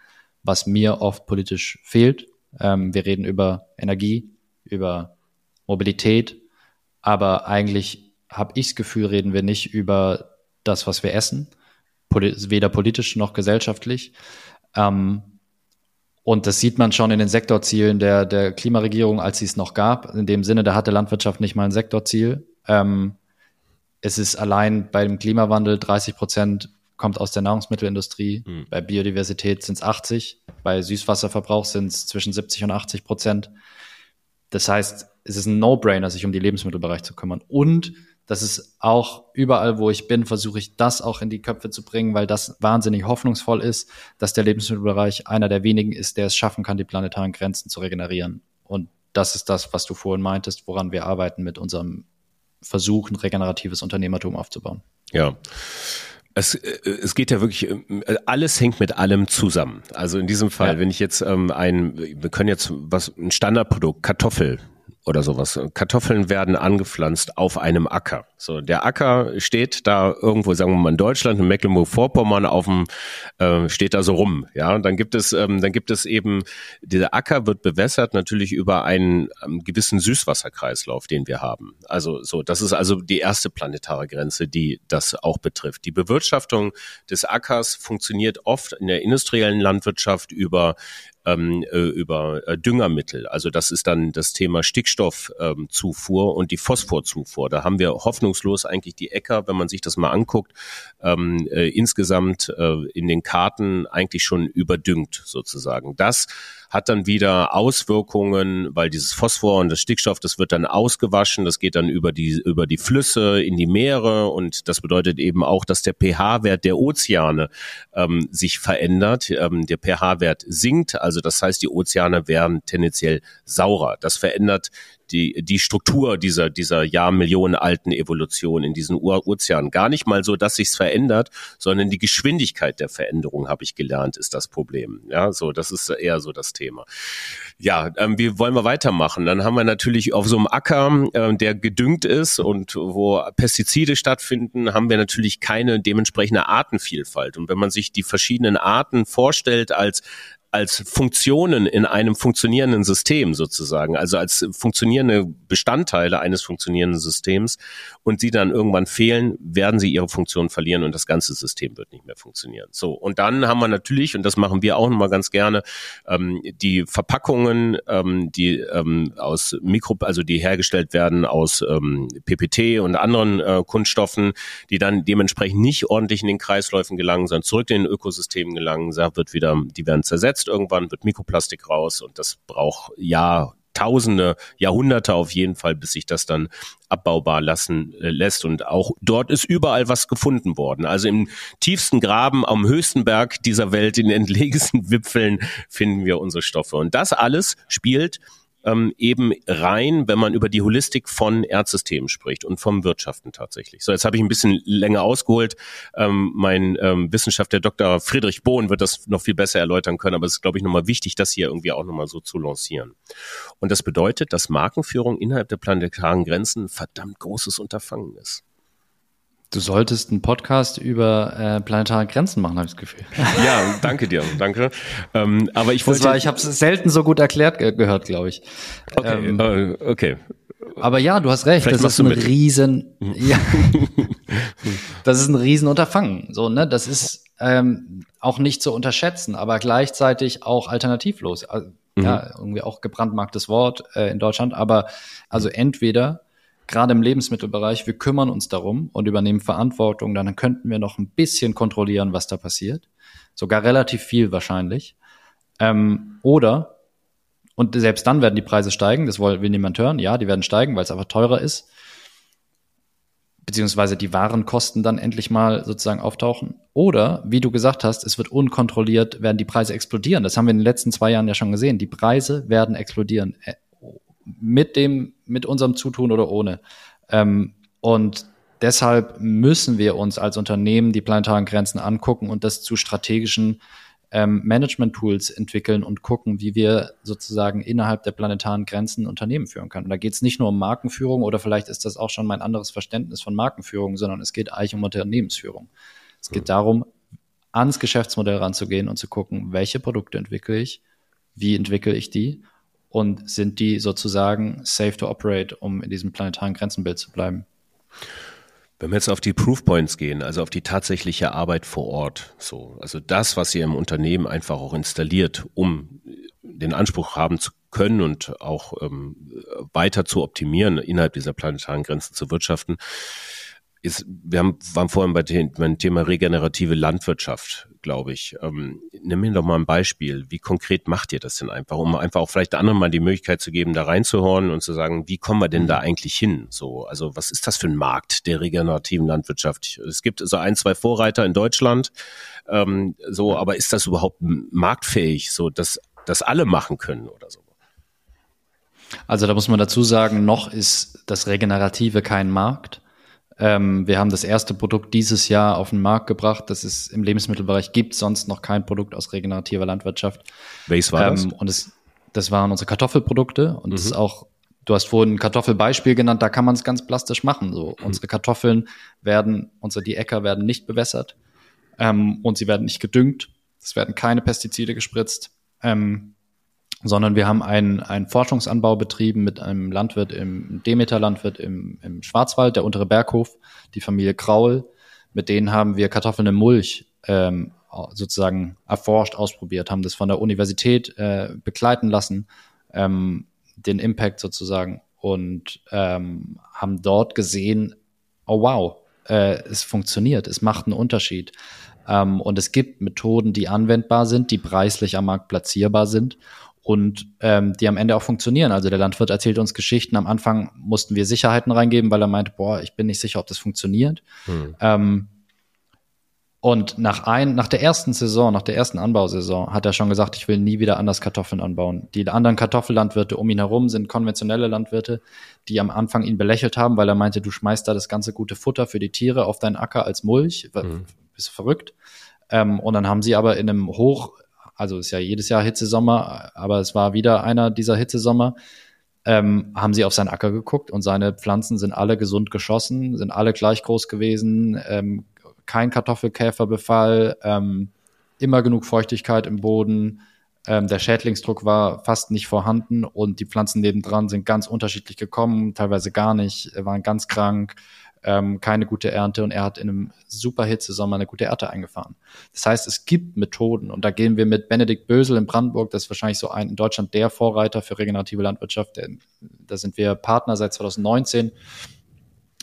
[SPEAKER 1] was mir oft politisch fehlt. Ähm, wir reden über Energie, über Mobilität, aber eigentlich habe ich das Gefühl, reden wir nicht über das, was wir essen, weder politisch noch gesellschaftlich. Ähm, und das sieht man schon in den Sektorzielen der, der Klimaregierung, als sie es noch gab. In dem Sinne, da hatte Landwirtschaft nicht mal ein Sektorziel. Ähm, es ist allein beim Klimawandel 30 Prozent kommt aus der Nahrungsmittelindustrie. Mhm. Bei Biodiversität sind es 80. Bei Süßwasserverbrauch sind es zwischen 70 und 80 Prozent. Das heißt, es ist ein No-Brainer, sich um die Lebensmittelbereich zu kümmern. Und das ist auch überall, wo ich bin, versuche ich das auch in die Köpfe zu bringen, weil das wahnsinnig hoffnungsvoll ist, dass der Lebensmittelbereich einer der wenigen ist, der es schaffen kann, die planetaren Grenzen zu regenerieren. Und das ist das, was du vorhin meintest, woran wir arbeiten mit unserem Versuch, ein regeneratives Unternehmertum aufzubauen.
[SPEAKER 3] Ja. Es, äh, es geht ja wirklich, äh, alles hängt mit allem zusammen. Also in diesem Fall, ja. wenn ich jetzt ähm, ein, wir können jetzt was, ein Standardprodukt, Kartoffel, oder sowas. Kartoffeln werden angepflanzt auf einem Acker. So, der Acker steht da irgendwo, sagen wir mal in Deutschland, in Mecklenburg-Vorpommern, auf dem, äh, steht da so rum. Ja, und dann gibt es, ähm, dann gibt es eben, dieser Acker wird bewässert natürlich über einen ähm, gewissen Süßwasserkreislauf, den wir haben. Also so, das ist also die erste planetare Grenze, die das auch betrifft. Die Bewirtschaftung des Ackers funktioniert oft in der industriellen Landwirtschaft über ähm, äh, über äh, Düngermittel. Also das ist dann das Thema Stickstoffzufuhr ähm, und die Phosphorzufuhr. Da haben wir hoffnungslos eigentlich die Äcker, wenn man sich das mal anguckt, ähm, äh, insgesamt äh, in den Karten eigentlich schon überdüngt sozusagen. Das hat dann wieder Auswirkungen, weil dieses Phosphor und das Stickstoff, das wird dann ausgewaschen, das geht dann über die, über die Flüsse in die Meere und das bedeutet eben auch, dass der pH-Wert der Ozeane ähm, sich verändert. Ähm, der pH-Wert sinkt, also das heißt, die Ozeane werden tendenziell saurer. Das verändert die, die Struktur dieser, dieser Jahrmillionen alten Evolution in diesen Ur Ozeanen. Gar nicht mal so, dass sich's verändert, sondern die Geschwindigkeit der Veränderung, habe ich gelernt, ist das Problem. Ja, so, das ist eher so das Thema. Ja, ähm, wie wollen wir weitermachen? Dann haben wir natürlich auf so einem Acker, äh, der gedüngt ist und wo Pestizide stattfinden, haben wir natürlich keine dementsprechende Artenvielfalt. Und wenn man sich die verschiedenen Arten vorstellt als als Funktionen in einem funktionierenden System sozusagen, also als funktionierende Bestandteile eines funktionierenden Systems. Und sie dann irgendwann fehlen, werden sie ihre Funktion verlieren und das ganze System wird nicht mehr funktionieren. So, und dann haben wir natürlich, und das machen wir auch nochmal ganz gerne, ähm, die Verpackungen, ähm, die ähm, aus Mikro, also die hergestellt werden aus ähm, PPT und anderen äh, Kunststoffen, die dann dementsprechend nicht ordentlich in den Kreisläufen gelangen, sondern zurück in den Ökosystemen gelangen, da wird wieder, die werden zersetzt zersetzt irgendwann, wird Mikroplastik raus und das braucht ja Tausende, Jahrhunderte auf jeden Fall, bis sich das dann abbaubar lassen äh, lässt. Und auch dort ist überall was gefunden worden. Also im tiefsten Graben am höchsten Berg dieser Welt, in den entlegensten Wipfeln, finden wir unsere Stoffe. Und das alles spielt ähm, eben rein, wenn man über die Holistik von Erdsystemen spricht und vom Wirtschaften tatsächlich. So, jetzt habe ich ein bisschen länger ausgeholt. Ähm, mein ähm, Wissenschaftler Dr. Friedrich Bohn wird das noch viel besser erläutern können, aber es ist, glaube ich, nochmal wichtig, das hier irgendwie auch nochmal so zu lancieren. Und das bedeutet, dass Markenführung innerhalb der planetaren Grenzen ein verdammt großes Unterfangen ist.
[SPEAKER 1] Du solltest einen Podcast über äh, planetare Grenzen machen, habe ich das Gefühl.
[SPEAKER 3] Ja, danke dir, danke. Ähm, aber ich wollte,
[SPEAKER 1] war, ich habe es selten so gut erklärt ge gehört, glaube ich.
[SPEAKER 3] Okay, ähm, äh, okay.
[SPEAKER 1] Aber ja, du hast recht. Vielleicht das ist ein mit. riesen, mhm. ja, das ist ein riesen Unterfangen. So, ne, das ist ähm, auch nicht zu unterschätzen, aber gleichzeitig auch alternativlos. Also, mhm. Ja, irgendwie auch gebrandmarktes Wort äh, in Deutschland. Aber also entweder gerade im Lebensmittelbereich, wir kümmern uns darum und übernehmen Verantwortung, dann könnten wir noch ein bisschen kontrollieren, was da passiert. Sogar relativ viel wahrscheinlich. Ähm, oder, und selbst dann werden die Preise steigen, das will, will niemand hören, ja, die werden steigen, weil es einfach teurer ist. Beziehungsweise die Warenkosten dann endlich mal sozusagen auftauchen. Oder, wie du gesagt hast, es wird unkontrolliert, werden die Preise explodieren. Das haben wir in den letzten zwei Jahren ja schon gesehen. Die Preise werden explodieren. Mit dem, mit unserem Zutun oder ohne. Ähm, und deshalb müssen wir uns als Unternehmen die planetaren Grenzen angucken und das zu strategischen ähm, Management-Tools entwickeln und gucken, wie wir sozusagen innerhalb der planetaren Grenzen Unternehmen führen können. Und da geht es nicht nur um Markenführung oder vielleicht ist das auch schon mein anderes Verständnis von Markenführung, sondern es geht eigentlich um Unternehmensführung. Es geht darum, ans Geschäftsmodell ranzugehen und zu gucken, welche Produkte entwickle ich, wie entwickle ich die und sind die sozusagen safe to operate, um in diesem planetaren Grenzenbild zu bleiben.
[SPEAKER 3] Wenn wir jetzt auf die Proof Points gehen, also auf die tatsächliche Arbeit vor Ort, so, also das, was ihr im Unternehmen einfach auch installiert, um den Anspruch haben zu können und auch ähm, weiter zu optimieren, innerhalb dieser planetaren Grenzen zu wirtschaften, ist, wir haben, waren vorhin bei dem Thema regenerative Landwirtschaft, glaube ich. Ähm, nimm mir doch mal ein Beispiel. Wie konkret macht ihr das denn einfach, um einfach auch vielleicht anderen mal die Möglichkeit zu geben, da reinzuhören und zu sagen, wie kommen wir denn da eigentlich hin? So, also was ist das für ein Markt der regenerativen Landwirtschaft? Es gibt so ein, zwei Vorreiter in Deutschland, ähm, so, aber ist das überhaupt marktfähig, so dass das alle machen können oder so?
[SPEAKER 1] Also da muss man dazu sagen, noch ist das Regenerative kein Markt. Ähm, wir haben das erste Produkt dieses Jahr auf den Markt gebracht, das es im Lebensmittelbereich gibt, sonst noch kein Produkt aus regenerativer Landwirtschaft.
[SPEAKER 3] Welches war das?
[SPEAKER 1] Ähm, und es, das waren unsere Kartoffelprodukte und mhm. das ist auch Du hast vorhin ein Kartoffelbeispiel genannt, da kann man es ganz plastisch machen. So, mhm. unsere Kartoffeln werden, unsere die Äcker werden nicht bewässert ähm, und sie werden nicht gedüngt. Es werden keine Pestizide gespritzt. Ähm, sondern wir haben einen, einen Forschungsanbau betrieben mit einem Landwirt im Demeter-Landwirt im, im Schwarzwald, der untere Berghof, die Familie Kraul. Mit denen haben wir Kartoffeln im Mulch ähm, sozusagen erforscht, ausprobiert, haben das von der Universität äh, begleiten lassen, ähm, den Impact sozusagen und ähm, haben dort gesehen, oh wow, äh, es funktioniert, es macht einen Unterschied. Ähm, und es gibt Methoden, die anwendbar sind, die preislich am Markt platzierbar sind und ähm, die am Ende auch funktionieren. Also der Landwirt erzählt uns Geschichten. Am Anfang mussten wir Sicherheiten reingeben, weil er meinte, boah, ich bin nicht sicher, ob das funktioniert. Hm. Ähm, und nach, ein, nach der ersten Saison, nach der ersten Anbausaison, hat er schon gesagt, ich will nie wieder anders Kartoffeln anbauen. Die anderen Kartoffellandwirte um ihn herum sind konventionelle Landwirte, die am Anfang ihn belächelt haben, weil er meinte, du schmeißt da das ganze gute Futter für die Tiere auf deinen Acker als Mulch. Hm. Bist du verrückt? Ähm, und dann haben sie aber in einem hoch also ist ja jedes Jahr Hitzesommer, aber es war wieder einer dieser Hitzesommer, ähm, haben sie auf seinen Acker geguckt und seine Pflanzen sind alle gesund geschossen, sind alle gleich groß gewesen, ähm, kein Kartoffelkäferbefall, ähm, immer genug Feuchtigkeit im Boden, ähm, der Schädlingsdruck war fast nicht vorhanden und die Pflanzen nebendran sind ganz unterschiedlich gekommen, teilweise gar nicht, waren ganz krank, ähm, keine gute Ernte und er hat in einem super Hitzesommer eine gute Ernte eingefahren. Das heißt, es gibt Methoden und da gehen wir mit Benedikt Bösel in Brandenburg, das ist wahrscheinlich so ein in Deutschland der Vorreiter für regenerative Landwirtschaft. Der, da sind wir Partner seit 2019.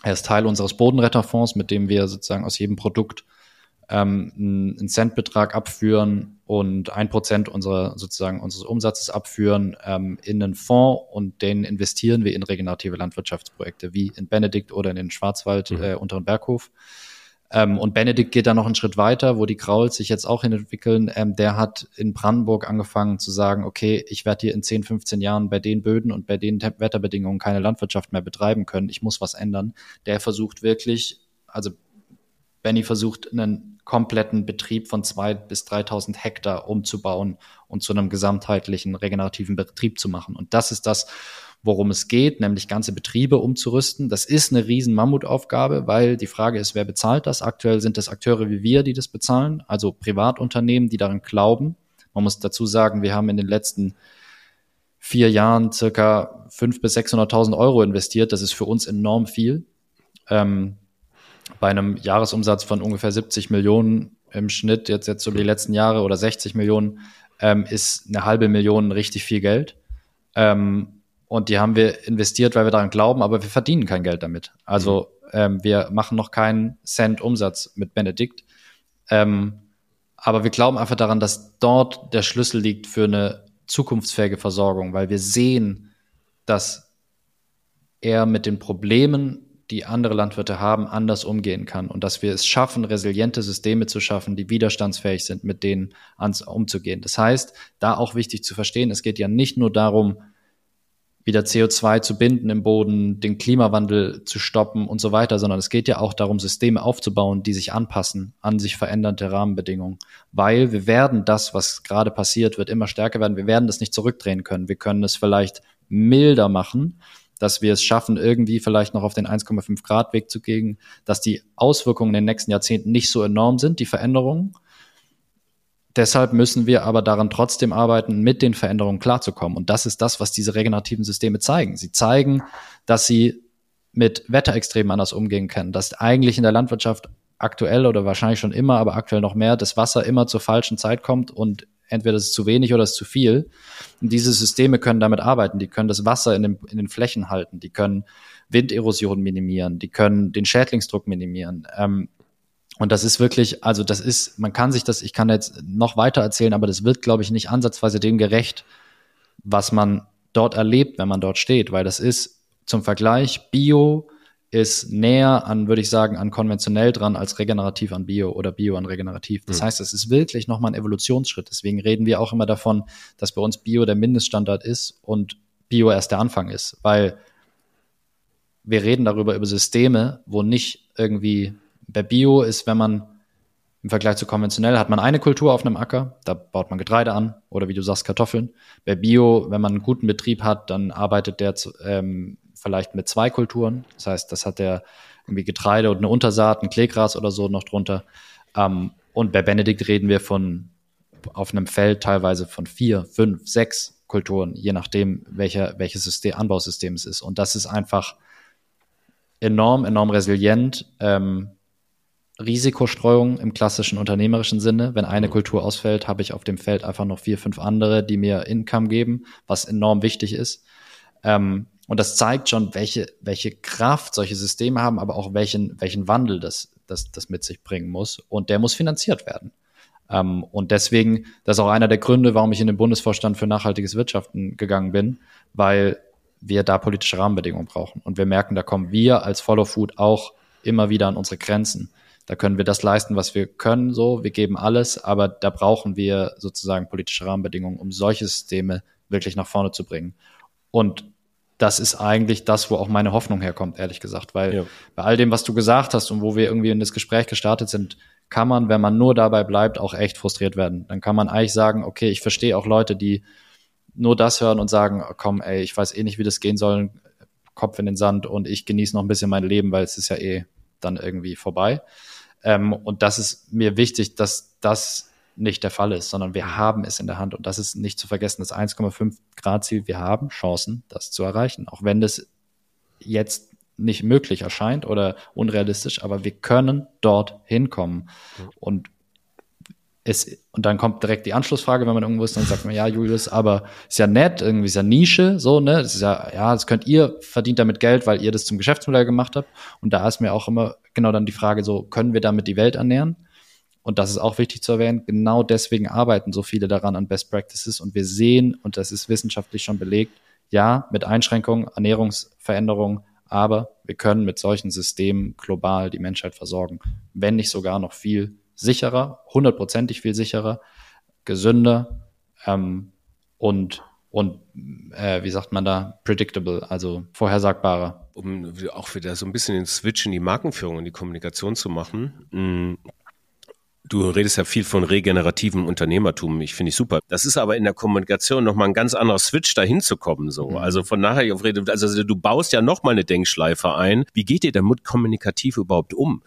[SPEAKER 1] Er ist Teil unseres Bodenretterfonds, mit dem wir sozusagen aus jedem Produkt ähm, einen Centbetrag abführen und ein Prozent unserer sozusagen unseres Umsatzes abführen ähm, in einen Fonds und den investieren wir in regenerative Landwirtschaftsprojekte wie in Benedikt oder in den Schwarzwald mhm. äh, unteren Berghof. Ähm, und Benedikt geht da noch einen Schritt weiter, wo die Krauls sich jetzt auch hin entwickeln. Ähm, der hat in Brandenburg angefangen zu sagen, okay, ich werde hier in 10, 15 Jahren bei den Böden und bei den Wetterbedingungen keine Landwirtschaft mehr betreiben können. Ich muss was ändern. Der versucht wirklich, also Benny versucht einen kompletten Betrieb von zwei bis 3.000 Hektar umzubauen und zu einem gesamtheitlichen regenerativen Betrieb zu machen. Und das ist das, worum es geht, nämlich ganze Betriebe umzurüsten. Das ist eine riesen Mammutaufgabe, weil die Frage ist, wer bezahlt das? Aktuell sind es Akteure wie wir, die das bezahlen, also Privatunternehmen, die daran glauben. Man muss dazu sagen, wir haben in den letzten vier Jahren circa 500.000 bis 600.000 Euro investiert. Das ist für uns enorm viel. Ähm, bei einem Jahresumsatz von ungefähr 70 Millionen im Schnitt, jetzt, jetzt so die letzten Jahre oder 60 Millionen, ähm, ist eine halbe Million richtig viel Geld. Ähm, und die haben wir investiert, weil wir daran glauben, aber wir verdienen kein Geld damit. Also ähm, wir machen noch keinen Cent Umsatz mit Benedikt. Ähm, aber wir glauben einfach daran, dass dort der Schlüssel liegt für eine zukunftsfähige Versorgung, weil wir sehen, dass er mit den Problemen die andere Landwirte haben, anders umgehen kann und dass wir es schaffen, resiliente Systeme zu schaffen, die widerstandsfähig sind, mit denen ans, umzugehen. Das heißt, da auch wichtig zu verstehen, es geht ja nicht nur darum, wieder CO2 zu binden im Boden, den Klimawandel zu stoppen und so weiter, sondern es geht ja auch darum, Systeme aufzubauen, die sich anpassen an sich verändernde Rahmenbedingungen. Weil wir werden das, was gerade passiert, wird immer stärker werden. Wir werden das nicht zurückdrehen können. Wir können es vielleicht milder machen, dass wir es schaffen, irgendwie vielleicht noch auf den 1,5 Grad Weg zu gehen, dass die Auswirkungen in den nächsten Jahrzehnten nicht so enorm sind, die Veränderungen. Deshalb müssen wir aber daran trotzdem arbeiten, mit den Veränderungen klarzukommen. Und das ist das, was diese regenerativen Systeme zeigen. Sie zeigen, dass sie mit Wetterextremen anders umgehen können, dass eigentlich in der Landwirtschaft aktuell oder wahrscheinlich schon immer, aber aktuell noch mehr, das Wasser immer zur falschen Zeit kommt und entweder ist es zu wenig oder es ist zu viel. Und diese Systeme können damit arbeiten. Die können das Wasser in den, in den Flächen halten. Die können Winderosion minimieren. Die können den Schädlingsdruck minimieren. Ähm, und das ist wirklich, also das ist, man kann sich das, ich kann jetzt noch weiter erzählen, aber das wird, glaube ich, nicht ansatzweise dem gerecht, was man dort erlebt, wenn man dort steht, weil das ist zum Vergleich Bio, ist näher an, würde ich sagen, an konventionell dran als regenerativ an Bio oder Bio an regenerativ. Das mhm. heißt, es ist wirklich nochmal ein Evolutionsschritt. Deswegen reden wir auch immer davon, dass bei uns Bio der Mindeststandard ist und Bio erst der Anfang ist, weil wir reden darüber über Systeme, wo nicht irgendwie bei Bio ist, wenn man im Vergleich zu konventionell hat man eine Kultur auf einem Acker, da baut man Getreide an oder wie du sagst Kartoffeln. Bei Bio, wenn man einen guten Betrieb hat, dann arbeitet der ähm, vielleicht mit zwei Kulturen. Das heißt, das hat der irgendwie Getreide und eine Untersaat, ein Kleegras oder so noch drunter. Ähm, und bei Benedikt reden wir von auf einem Feld teilweise von vier, fünf, sechs Kulturen, je nachdem, welcher, welches System, Anbausystem es ist. Und das ist einfach enorm, enorm resilient. Ähm, Risikostreuung im klassischen unternehmerischen Sinne. Wenn eine. Kultur ausfällt, habe ich auf dem Feld einfach noch vier, fünf andere, die mir Income geben, was enorm wichtig ist. Ähm, und das zeigt schon, welche, welche Kraft solche Systeme haben, aber auch welchen, welchen Wandel das, das, das mit sich bringen muss. Und der muss finanziert werden. Ähm, und deswegen, das ist auch einer der Gründe, warum ich in den Bundesvorstand für nachhaltiges Wirtschaften gegangen bin, weil wir da politische Rahmenbedingungen brauchen. Und wir merken, da kommen wir als Follow Food auch immer wieder an unsere Grenzen. Da können wir das leisten, was wir können, so. Wir geben alles, aber da brauchen wir sozusagen politische Rahmenbedingungen, um solche Systeme wirklich nach vorne zu bringen. Und das ist eigentlich das, wo auch meine Hoffnung herkommt, ehrlich gesagt. Weil ja. bei all dem, was du gesagt hast und wo wir irgendwie in das Gespräch gestartet sind, kann man, wenn man nur dabei bleibt, auch echt frustriert werden. Dann kann man eigentlich sagen, okay, ich verstehe auch Leute, die nur das hören und sagen, komm, ey, ich weiß eh nicht, wie das gehen soll, Kopf in den Sand und ich genieße noch ein bisschen mein Leben, weil es ist ja eh dann irgendwie vorbei. Ähm, und das ist mir wichtig, dass das nicht der Fall ist, sondern wir haben es in der Hand. Und das ist nicht zu vergessen, das 1,5 Grad Ziel. Wir haben Chancen, das zu erreichen. Auch wenn das jetzt nicht möglich erscheint oder unrealistisch, aber wir können dort hinkommen. Und es, und dann kommt direkt die Anschlussfrage, wenn man irgendwo ist, dann sagt man, ja, Julius, aber ist ja nett, irgendwie ist ja Nische, so, ne, das ist ja, ja, das könnt ihr, verdient damit Geld, weil ihr das zum Geschäftsmodell gemacht habt. Und da ist mir auch immer genau dann die Frage so, können wir damit die Welt ernähren? Und das ist auch wichtig zu erwähnen. Genau deswegen arbeiten so viele daran an Best Practices und wir sehen, und das ist wissenschaftlich schon belegt, ja, mit Einschränkungen, Ernährungsveränderungen, aber wir können mit solchen Systemen global die Menschheit versorgen, wenn nicht sogar noch viel sicherer, hundertprozentig viel sicherer, gesünder ähm, und und äh, wie sagt man da, predictable, also vorhersagbarer.
[SPEAKER 3] Um auch wieder so ein bisschen den Switch in die Markenführung und die Kommunikation zu machen. Du redest ja viel von regenerativem Unternehmertum. Ich finde ich super. Das ist aber in der Kommunikation nochmal ein ganz anderer Switch dahin zu kommen, so. Mhm. Also von nachher auf Rede, also du baust ja nochmal eine Denkschleife ein. Wie geht ihr damit kommunikativ überhaupt um?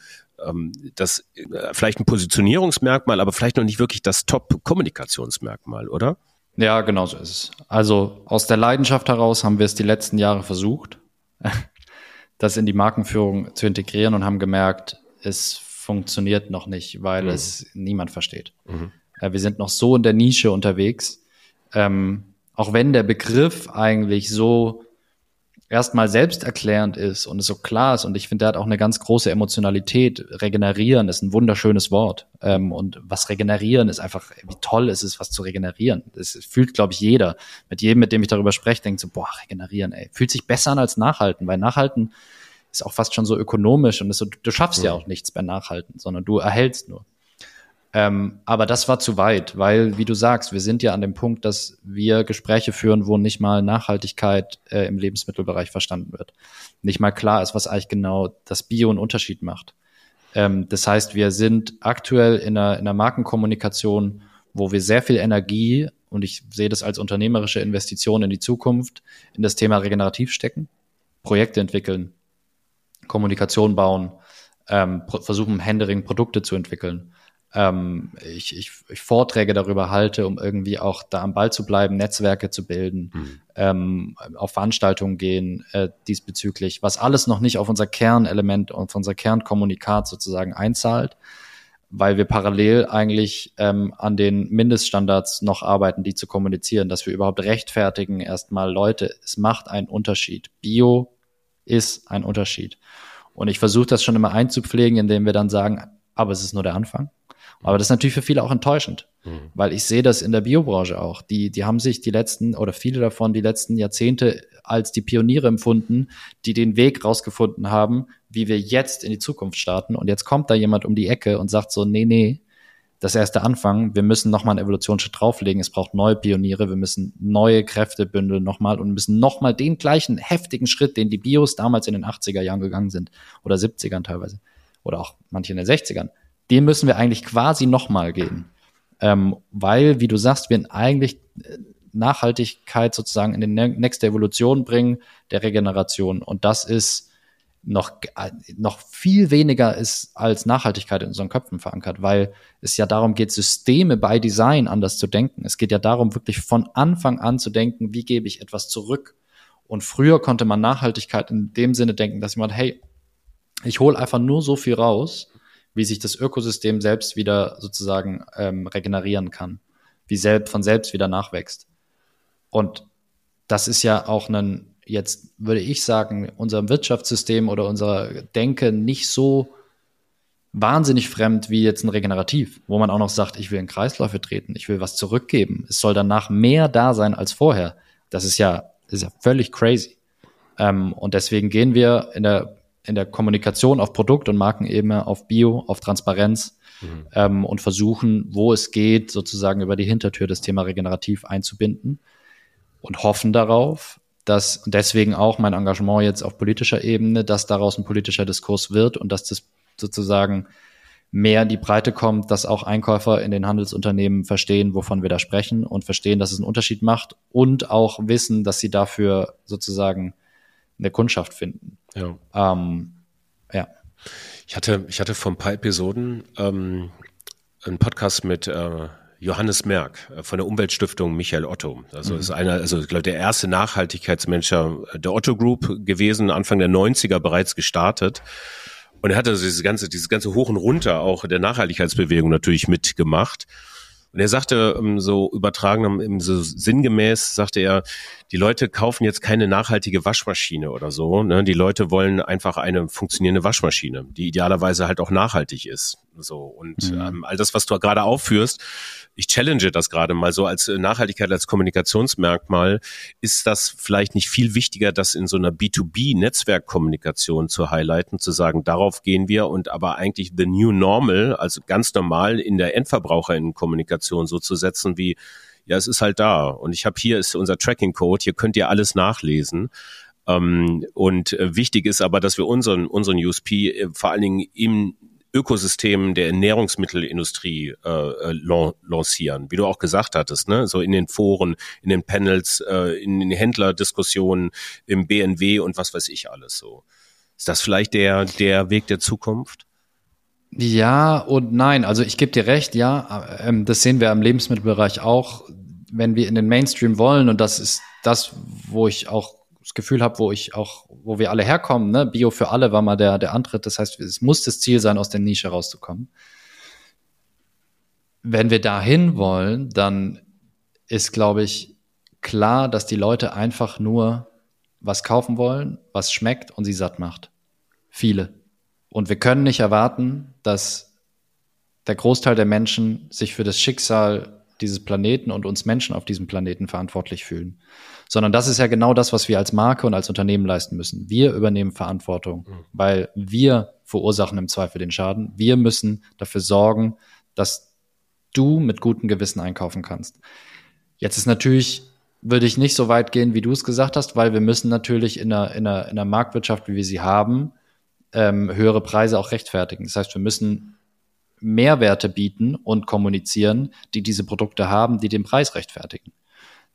[SPEAKER 3] Ähm, das äh, vielleicht ein Positionierungsmerkmal, aber vielleicht noch nicht wirklich das Top-Kommunikationsmerkmal, oder?
[SPEAKER 1] Ja, genau so ist es. Also aus der Leidenschaft heraus haben wir es die letzten Jahre versucht, das in die Markenführung zu integrieren und haben gemerkt, es funktioniert noch nicht, weil mhm. es niemand versteht. Mhm. Äh, wir sind noch so in der Nische unterwegs, ähm, auch wenn der Begriff eigentlich so erstmal selbsterklärend ist und es so klar ist und ich finde, der hat auch eine ganz große Emotionalität. Regenerieren ist ein wunderschönes Wort ähm, und was regenerieren ist einfach, wie toll ist es, was zu regenerieren. Das fühlt, glaube ich, jeder. Mit jedem, mit dem ich darüber spreche, denkt so, boah, regenerieren, ey, fühlt sich besser an als nachhalten, weil nachhalten ist auch fast schon so ökonomisch und so, du schaffst ja auch nichts beim Nachhalten, sondern du erhältst nur. Ähm, aber das war zu weit, weil, wie du sagst, wir sind ja an dem Punkt, dass wir Gespräche führen, wo nicht mal Nachhaltigkeit äh, im Lebensmittelbereich verstanden wird. Nicht mal klar ist, was eigentlich genau das Bio einen Unterschied macht. Ähm, das heißt, wir sind aktuell in einer, in einer Markenkommunikation, wo wir sehr viel Energie und ich sehe das als unternehmerische Investition in die Zukunft in das Thema Regenerativ stecken, Projekte entwickeln, Kommunikation bauen, ähm, versuchen Händering Produkte zu entwickeln ähm, ich, ich, ich Vorträge darüber halte, um irgendwie auch da am Ball zu bleiben, Netzwerke zu bilden, mhm. ähm, auf Veranstaltungen gehen äh, diesbezüglich, was alles noch nicht auf unser Kernelement und auf unser Kernkommunikat sozusagen einzahlt, weil wir parallel eigentlich ähm, an den Mindeststandards noch arbeiten, die zu kommunizieren, dass wir überhaupt rechtfertigen, erstmal Leute, es macht einen Unterschied. Bio ist ein Unterschied. Und ich versuche das schon immer einzupflegen, indem wir dann sagen, aber es ist nur der Anfang. Aber das ist natürlich für viele auch enttäuschend, mhm. weil ich sehe das in der Biobranche auch. Die, die haben sich die letzten oder viele davon die letzten Jahrzehnte als die Pioniere empfunden, die den Weg rausgefunden haben, wie wir jetzt in die Zukunft starten. Und jetzt kommt da jemand um die Ecke und sagt so, nee, nee, das erste Anfang, wir müssen nochmal einen Evolutionsschritt drauflegen, es braucht neue Pioniere, wir müssen neue Kräfte bündeln nochmal und müssen nochmal den gleichen heftigen Schritt, den die Bios damals in den 80er Jahren gegangen sind oder 70ern teilweise oder auch manche in den 60ern, den müssen wir eigentlich quasi nochmal gehen. Ähm, weil, wie du sagst, wir eigentlich äh, Nachhaltigkeit sozusagen in die nächste Evolution bringen der Regeneration. Und das ist noch, äh, noch viel weniger ist als Nachhaltigkeit in unseren Köpfen verankert, weil es ja darum geht, Systeme bei Design anders zu denken. Es geht ja darum, wirklich von Anfang an zu denken, wie gebe ich etwas zurück. Und früher konnte man Nachhaltigkeit in dem Sinne denken, dass jemand, hey, ich hole einfach nur so viel raus, wie sich das Ökosystem selbst wieder sozusagen ähm, regenerieren kann, wie selbst von selbst wieder nachwächst. Und das ist ja auch ein, jetzt würde ich sagen, unserem Wirtschaftssystem oder unserer Denke nicht so wahnsinnig fremd wie jetzt ein Regenerativ, wo man auch noch sagt, ich will in Kreisläufe treten, ich will was zurückgeben. Es soll danach mehr da sein als vorher. Das ist ja, das ist ja völlig crazy. Ähm, und deswegen gehen wir in der in der Kommunikation auf Produkt- und Markenebene, auf Bio, auf Transparenz mhm. ähm, und versuchen, wo es geht, sozusagen über die Hintertür das Thema regenerativ einzubinden und hoffen darauf, dass und deswegen auch mein Engagement jetzt auf politischer Ebene, dass daraus ein politischer Diskurs wird und dass das sozusagen mehr in die Breite kommt, dass auch Einkäufer in den Handelsunternehmen verstehen, wovon wir da sprechen und verstehen, dass es einen Unterschied macht und auch wissen, dass sie dafür sozusagen eine Kundschaft finden.
[SPEAKER 3] Ja. Ähm, ja. Ich hatte, ich hatte vor ein paar Episoden ähm, einen Podcast mit äh, Johannes Merck äh, von der Umweltstiftung Michael Otto. Also mhm. ist einer, also ich glaube, der erste Nachhaltigkeitsmanager der Otto Group gewesen, Anfang der 90er bereits gestartet. Und er hatte also dieses ganze, dieses ganze Hoch und Runter auch der Nachhaltigkeitsbewegung natürlich mitgemacht. Und er sagte ähm, so übertragen, so sinngemäß, sagte er, die Leute kaufen jetzt keine nachhaltige Waschmaschine oder so. Ne? Die Leute wollen einfach eine funktionierende Waschmaschine, die idealerweise halt auch nachhaltig ist. So und mhm. ähm, all das, was du gerade aufführst, ich challenge das gerade mal so als Nachhaltigkeit, als Kommunikationsmerkmal, ist das vielleicht nicht viel wichtiger, das in so einer B2B-Netzwerkkommunikation zu highlighten, zu sagen, darauf gehen wir und aber eigentlich the new normal, also ganz normal in der Endverbraucherinnenkommunikation so zu setzen wie, ja, es ist halt da und ich habe hier ist unser Tracking-Code, hier könnt ihr alles nachlesen. Ähm, und äh, wichtig ist aber, dass wir unseren, unseren USP äh, vor allen Dingen im Ökosystemen der Ernährungsmittelindustrie äh, äh lancieren, wie du auch gesagt hattest, ne? so in den Foren, in den Panels, äh, in den Händlerdiskussionen, im BNW und was weiß ich alles so. Ist das vielleicht der, der Weg der Zukunft?
[SPEAKER 1] Ja und nein. Also ich gebe dir recht, ja. Ähm, das sehen wir im Lebensmittelbereich auch. Wenn wir in den Mainstream wollen, und das ist das, wo ich auch das Gefühl habe, wo ich auch, wo wir alle herkommen, ne? Bio für alle war mal der, der Antritt. Das heißt, es muss das Ziel sein, aus der Nische rauszukommen. Wenn wir dahin wollen, dann ist, glaube ich, klar, dass die Leute einfach nur was kaufen wollen, was schmeckt und sie satt macht. Viele. Und wir können nicht erwarten, dass der Großteil der Menschen sich für das Schicksal dieses Planeten und uns Menschen auf diesem Planeten verantwortlich fühlen. Sondern das ist ja genau das, was wir als Marke und als Unternehmen leisten müssen. Wir übernehmen Verantwortung, mhm. weil wir verursachen im Zweifel den Schaden. Wir müssen dafür sorgen, dass du mit gutem Gewissen einkaufen kannst. Jetzt ist natürlich, würde ich nicht so weit gehen, wie du es gesagt hast, weil wir müssen natürlich in einer, in einer, in einer Marktwirtschaft, wie wir sie haben, ähm, höhere Preise auch rechtfertigen. Das heißt, wir müssen Mehrwerte bieten und kommunizieren, die diese Produkte haben, die den Preis rechtfertigen.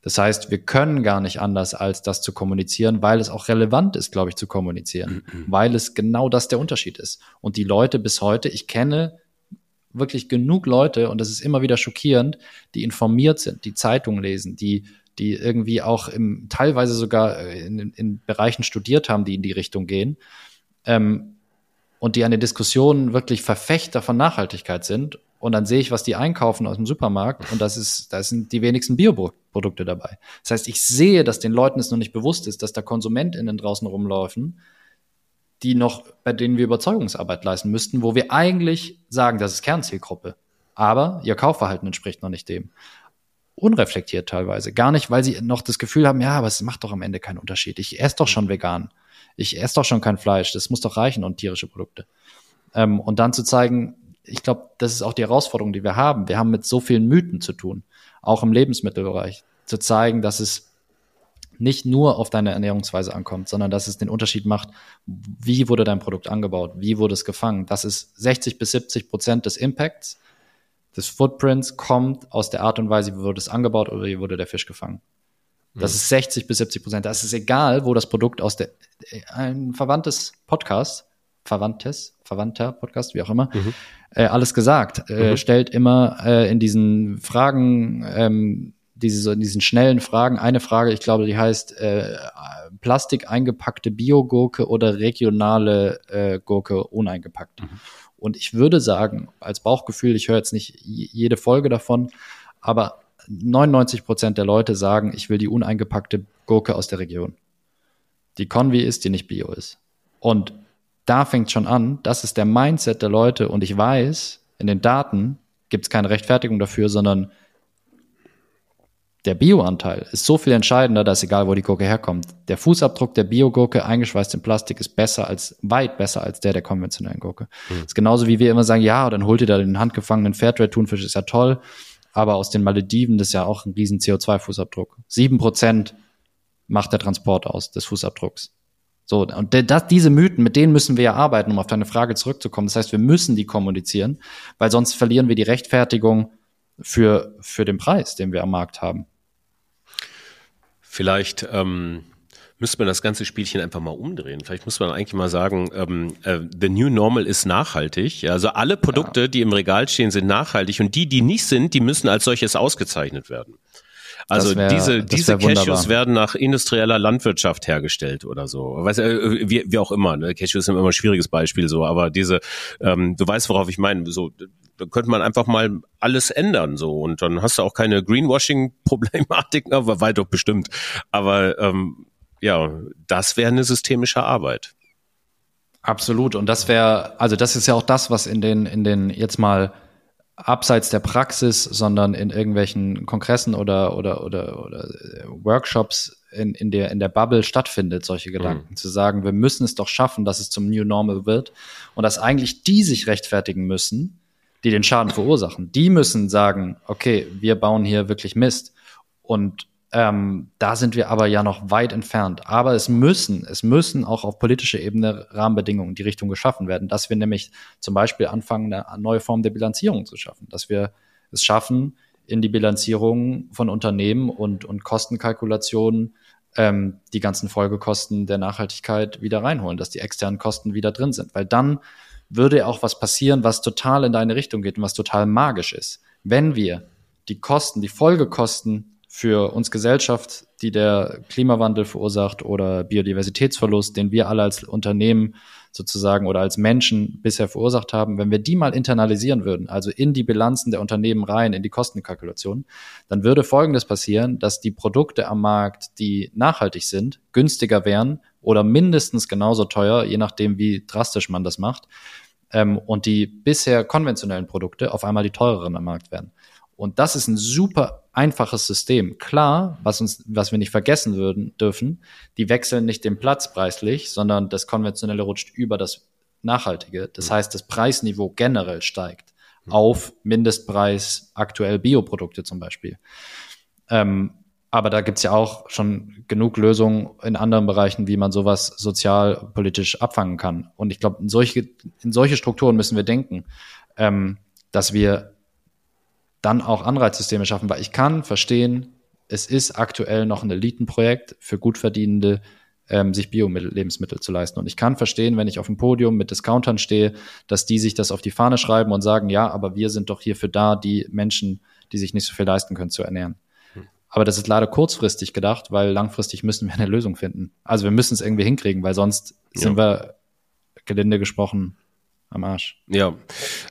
[SPEAKER 1] Das heißt, wir können gar nicht anders, als das zu kommunizieren, weil es auch relevant ist, glaube ich, zu kommunizieren, mhm. weil es genau das der Unterschied ist. Und die Leute bis heute, ich kenne wirklich genug Leute, und das ist immer wieder schockierend, die informiert sind, die Zeitungen lesen, die, die irgendwie auch im, teilweise sogar in, in Bereichen studiert haben, die in die Richtung gehen, ähm, und die an den Diskussionen wirklich Verfechter von Nachhaltigkeit sind. Und dann sehe ich, was die einkaufen aus dem Supermarkt und das ist, da sind die wenigsten Bioprodukte dabei. Das heißt, ich sehe, dass den Leuten es noch nicht bewusst ist, dass da KonsumentInnen draußen rumlaufen, die noch, bei denen wir Überzeugungsarbeit leisten müssten, wo wir eigentlich sagen, das ist Kernzielgruppe. Aber ihr Kaufverhalten entspricht noch nicht dem. Unreflektiert teilweise. Gar nicht, weil sie noch das Gefühl haben, ja, aber es macht doch am Ende keinen Unterschied. Ich esse doch schon vegan ich esse doch schon kein Fleisch, das muss doch reichen und tierische Produkte. Ähm, und dann zu zeigen, ich glaube, das ist auch die Herausforderung, die wir haben. Wir haben mit so vielen Mythen zu tun, auch im Lebensmittelbereich, zu zeigen, dass es nicht nur auf deine Ernährungsweise ankommt, sondern dass es den Unterschied macht, wie wurde dein Produkt angebaut, wie wurde es gefangen. Das ist 60 bis 70 Prozent des Impacts, des Footprints kommt aus der Art und Weise, wie wurde es angebaut oder wie wurde der Fisch gefangen. Das mhm. ist 60 bis 70 Prozent. Das ist egal, wo das Produkt aus der, ein verwandtes Podcast, verwandtes, verwandter Podcast, wie auch immer, mhm. Äh, alles gesagt, äh, mhm. stellt immer äh, in diesen Fragen, ähm, diese, in diesen schnellen Fragen eine Frage, ich glaube, die heißt äh, Plastik eingepackte Biogurke oder regionale äh, Gurke uneingepackt. Mhm. Und ich würde sagen, als Bauchgefühl, ich höre jetzt nicht jede Folge davon, aber 99 Prozent der Leute sagen, ich will die uneingepackte Gurke aus der Region. Die Convi ist, die nicht Bio ist. Und da fängt schon an, das ist der Mindset der Leute und ich weiß, in den Daten gibt es keine Rechtfertigung dafür, sondern der Bioanteil ist so viel entscheidender, dass egal, wo die Gurke herkommt. Der Fußabdruck der Biogurke eingeschweißt in Plastik ist besser als, weit besser als der der konventionellen Gurke. Mhm. Das ist genauso wie wir immer sagen, ja, dann holt ihr da den handgefangenen Fairtrade-Thunfisch, ist ja toll aber aus den Malediven, das ist ja auch ein riesen CO2-Fußabdruck. Sieben Prozent macht der Transport aus des Fußabdrucks. So, und das, diese Mythen, mit denen müssen wir ja arbeiten, um auf deine Frage zurückzukommen. Das heißt, wir müssen die kommunizieren, weil sonst verlieren wir die Rechtfertigung für, für den Preis, den wir am Markt haben.
[SPEAKER 3] Vielleicht ähm, müsste man das ganze Spielchen einfach mal umdrehen. Vielleicht muss man eigentlich mal sagen, ähm, äh, the new normal ist nachhaltig. Also alle Produkte, ja. die im Regal stehen, sind nachhaltig und die, die nicht sind, die müssen als solches ausgezeichnet werden. Also wär, diese, diese Cashews werden nach industrieller Landwirtschaft hergestellt oder so. Weiß, äh, wie, wie auch immer, ne? Cashews sind immer ein schwieriges Beispiel so, aber diese, ähm, du weißt, worauf ich meine, so da könnte man einfach mal alles ändern so und dann hast du auch keine Greenwashing-Problematik, aber weit doch bestimmt. Aber ähm, ja, das wäre eine systemische Arbeit.
[SPEAKER 1] Absolut. Und das wäre, also das ist ja auch das, was in den, in den jetzt mal abseits der Praxis, sondern in irgendwelchen Kongressen oder, oder, oder, oder Workshops in, in, der, in der Bubble stattfindet, solche Gedanken. Mhm. Zu sagen, wir müssen es doch schaffen, dass es zum New Normal wird und dass eigentlich die sich rechtfertigen müssen, die den Schaden verursachen. Die müssen sagen, okay, wir bauen hier wirklich Mist. Und ähm, da sind wir aber ja noch weit entfernt. Aber es müssen, es müssen auch auf politischer Ebene Rahmenbedingungen in die Richtung geschaffen werden, dass wir nämlich zum Beispiel anfangen, eine neue Form der Bilanzierung zu schaffen, dass wir es schaffen, in die Bilanzierung von Unternehmen und, und Kostenkalkulationen ähm, die ganzen Folgekosten der Nachhaltigkeit wieder reinholen, dass die externen Kosten wieder drin sind. Weil dann würde auch was passieren, was total in deine Richtung geht und was total magisch ist. Wenn wir die Kosten, die Folgekosten für uns Gesellschaft, die der Klimawandel verursacht oder Biodiversitätsverlust, den wir alle als Unternehmen sozusagen oder als Menschen bisher verursacht haben, wenn wir die mal internalisieren würden, also in die Bilanzen der Unternehmen rein, in die Kostenkalkulation, dann würde Folgendes passieren, dass die Produkte am Markt, die nachhaltig sind, günstiger wären oder mindestens genauso teuer, je nachdem, wie drastisch man das macht, ähm, und die bisher konventionellen Produkte auf einmal die teureren am Markt werden. Und das ist ein super einfaches System. Klar, was uns, was wir nicht vergessen würden, dürfen, die wechseln nicht den Platz preislich, sondern das konventionelle rutscht über das nachhaltige. Das heißt, das Preisniveau generell steigt auf Mindestpreis aktuell Bioprodukte zum Beispiel. Ähm, aber da gibt's ja auch schon genug Lösungen in anderen Bereichen, wie man sowas sozialpolitisch abfangen kann. Und ich glaube, in solche, in solche Strukturen müssen wir denken, ähm, dass wir dann auch Anreizsysteme schaffen, weil ich kann verstehen, es ist aktuell noch ein Elitenprojekt für gut verdienende ähm, sich Bio-Lebensmittel zu leisten. Und ich kann verstehen, wenn ich auf dem Podium mit Discountern stehe, dass die sich das auf die Fahne schreiben und sagen, ja, aber wir sind doch hierfür da, die Menschen, die sich nicht so viel leisten können, zu ernähren. Hm. Aber das ist leider kurzfristig gedacht, weil langfristig müssen wir eine Lösung finden. Also wir müssen es irgendwie hinkriegen, weil sonst sind wir, gelinde gesprochen, am Arsch.
[SPEAKER 3] Ja,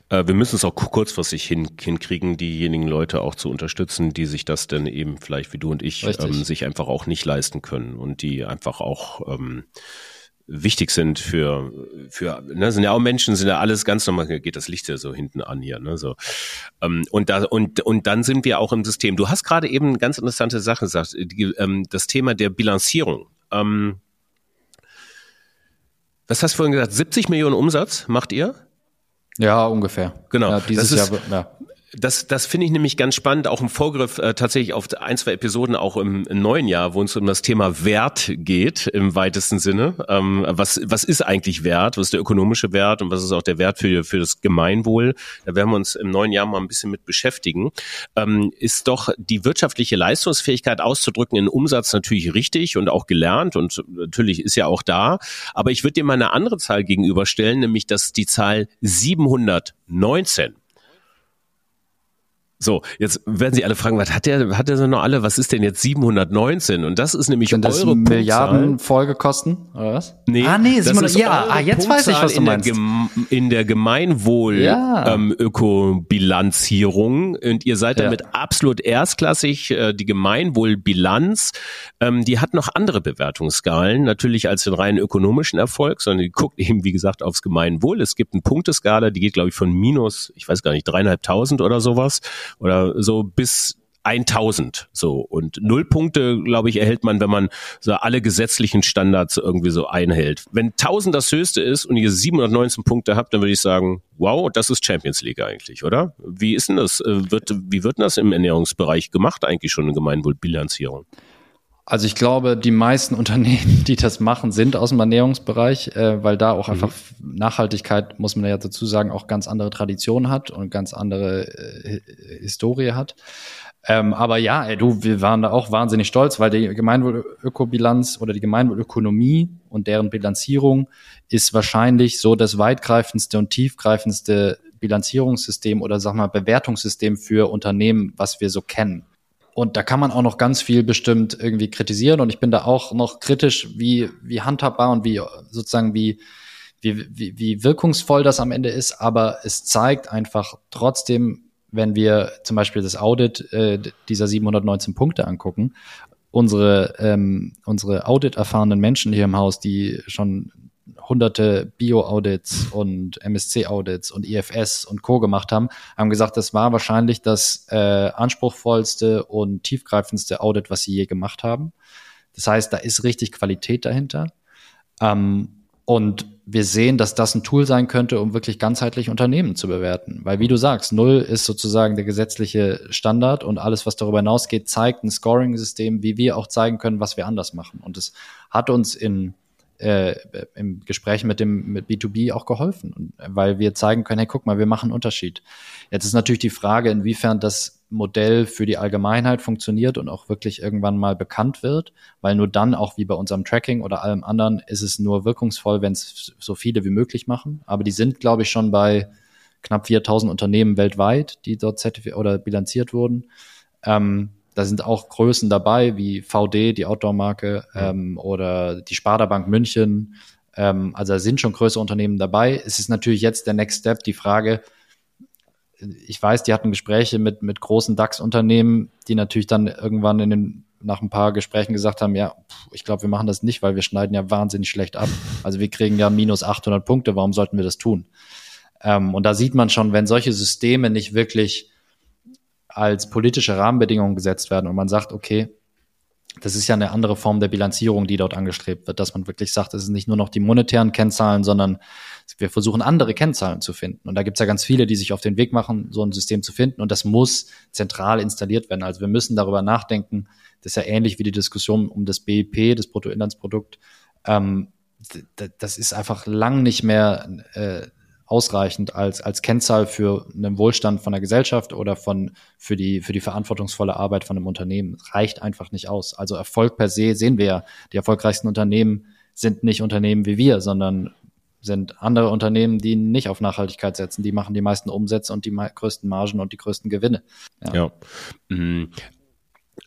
[SPEAKER 3] äh, wir müssen es auch kurzfristig hin, hinkriegen, diejenigen Leute auch zu unterstützen, die sich das denn eben vielleicht wie du und ich ähm, sich einfach auch nicht leisten können und die einfach auch ähm, wichtig sind für für ne, sind ja auch Menschen sind ja alles ganz normal geht das Licht ja so hinten an hier ne so. Ähm, und da und und dann sind wir auch im System. Du hast gerade eben eine ganz interessante Sache gesagt die, ähm, das Thema der Bilanzierung. Ähm, was hast du vorhin gesagt? 70 Millionen Umsatz macht ihr?
[SPEAKER 1] Ja, ungefähr.
[SPEAKER 3] Genau.
[SPEAKER 1] Ja, dieses
[SPEAKER 3] ist,
[SPEAKER 1] Jahr, ja
[SPEAKER 3] das, das finde ich nämlich ganz spannend, auch im Vorgriff äh, tatsächlich auf ein, zwei Episoden auch im, im neuen Jahr, wo es um das Thema Wert geht, im weitesten Sinne. Ähm, was, was ist eigentlich Wert? Was ist der ökonomische Wert und was ist auch der Wert für, für das Gemeinwohl? Da werden wir uns im neuen Jahr mal ein bisschen mit beschäftigen. Ähm, ist doch die wirtschaftliche Leistungsfähigkeit auszudrücken in Umsatz natürlich richtig und auch gelernt und natürlich ist ja auch da. Aber ich würde dir mal eine andere Zahl gegenüberstellen, nämlich dass die Zahl 719 so, jetzt werden Sie alle fragen, was hat der, hat der so noch alle? Was ist denn jetzt 719? Und das ist nämlich
[SPEAKER 1] Sind das eure Milliarden Folgekosten oder was?
[SPEAKER 3] Nee,
[SPEAKER 1] ah nee, 700, ja, ah, jetzt weiß ich, was du meinst.
[SPEAKER 3] In der, in der Gemeinwohl ja. ähm, Ökobilanzierung und ihr seid damit ja. absolut erstklassig. Äh, die Gemeinwohlbilanz, ähm, die hat noch andere Bewertungsskalen, natürlich als den reinen ökonomischen Erfolg, sondern die guckt eben wie gesagt aufs Gemeinwohl. Es gibt eine Punkteskala, die geht glaube ich von minus, ich weiß gar nicht, dreieinhalbtausend oder sowas oder so bis 1000 so. Und null Punkte glaube ich erhält man wenn man so alle gesetzlichen Standards irgendwie so einhält. Wenn 1000 das höchste ist und ihr 719 Punkte habt dann würde ich sagen wow das ist Champions League eigentlich oder? Wie ist denn das? Äh, wird wie wird denn das im Ernährungsbereich gemacht eigentlich schon eine Gemeinwohlbilanzierung
[SPEAKER 1] also ich glaube, die meisten Unternehmen, die das machen, sind aus dem Ernährungsbereich, äh, weil da auch mhm. einfach Nachhaltigkeit, muss man ja dazu sagen, auch ganz andere Traditionen hat und ganz andere äh, Historie hat. Ähm, aber ja, ey, du, wir waren da auch wahnsinnig stolz, weil die Gemeinwohlökobilanz oder die Gemeinwohlökonomie und deren Bilanzierung ist wahrscheinlich so das weitgreifendste und tiefgreifendste Bilanzierungssystem oder sag mal Bewertungssystem für Unternehmen, was wir so kennen. Und da kann man auch noch ganz viel bestimmt irgendwie kritisieren. Und ich bin da auch noch kritisch, wie, wie handhabbar und wie sozusagen wie, wie, wie, wie wirkungsvoll das am Ende ist. Aber es zeigt einfach trotzdem, wenn wir zum Beispiel das Audit äh, dieser 719 Punkte angucken, unsere, ähm, unsere Audit-erfahrenen Menschen hier im Haus, die schon hunderte Bio-Audits und MSC-Audits und IFS und Co. gemacht haben, haben gesagt, das war wahrscheinlich das äh, anspruchsvollste und tiefgreifendste Audit, was sie je gemacht haben. Das heißt, da ist richtig Qualität dahinter. Ähm, und wir sehen, dass das ein Tool sein könnte, um wirklich ganzheitlich Unternehmen zu bewerten. Weil wie du sagst, Null ist sozusagen der gesetzliche Standard und alles, was darüber hinausgeht, zeigt ein Scoring-System, wie wir auch zeigen können, was wir anders machen. Und es hat uns in äh, im Gespräch mit dem mit B2B auch geholfen, weil wir zeigen können, hey, guck mal, wir machen einen Unterschied. Jetzt ist natürlich die Frage, inwiefern das Modell für die Allgemeinheit funktioniert und auch wirklich irgendwann mal bekannt wird, weil nur dann, auch wie bei unserem Tracking oder allem anderen, ist es nur wirkungsvoll, wenn es so viele wie möglich machen. Aber die sind, glaube ich, schon bei knapp 4000 Unternehmen weltweit, die dort zertifiziert oder bilanziert wurden. Ähm, da sind auch Größen dabei, wie VD, die Outdoor-Marke, ähm, oder die Sparda Bank München. Ähm, also da sind schon größere Unternehmen dabei. Es ist natürlich jetzt der Next Step, die Frage, ich weiß, die hatten Gespräche mit, mit großen DAX-Unternehmen, die natürlich dann irgendwann in den, nach ein paar Gesprächen gesagt haben, ja, ich glaube, wir machen das nicht, weil wir schneiden ja wahnsinnig schlecht ab. Also wir kriegen ja minus 800 Punkte, warum sollten wir das tun? Ähm, und da sieht man schon, wenn solche Systeme nicht wirklich als politische Rahmenbedingungen gesetzt werden und man sagt, okay, das ist ja eine andere Form der Bilanzierung, die dort angestrebt wird, dass man wirklich sagt, es sind nicht nur noch die monetären Kennzahlen, sondern wir versuchen andere Kennzahlen zu finden. Und da gibt es ja ganz viele, die sich auf den Weg machen, so ein System zu finden. Und das muss zentral installiert werden. Also wir müssen darüber nachdenken. Das ist ja ähnlich wie die Diskussion um das BIP, das Bruttoinlandsprodukt. Ähm, das ist einfach lang nicht mehr äh, ausreichend als, als Kennzahl für einen Wohlstand von der Gesellschaft oder von, für die, für die verantwortungsvolle Arbeit von einem Unternehmen. reicht einfach nicht aus. Also Erfolg per se sehen wir ja. Die erfolgreichsten Unternehmen sind nicht Unternehmen wie wir, sondern sind andere Unternehmen, die nicht auf Nachhaltigkeit setzen. Die machen die meisten Umsätze und die größten Margen und die größten Gewinne.
[SPEAKER 3] Ja. ja. Mhm.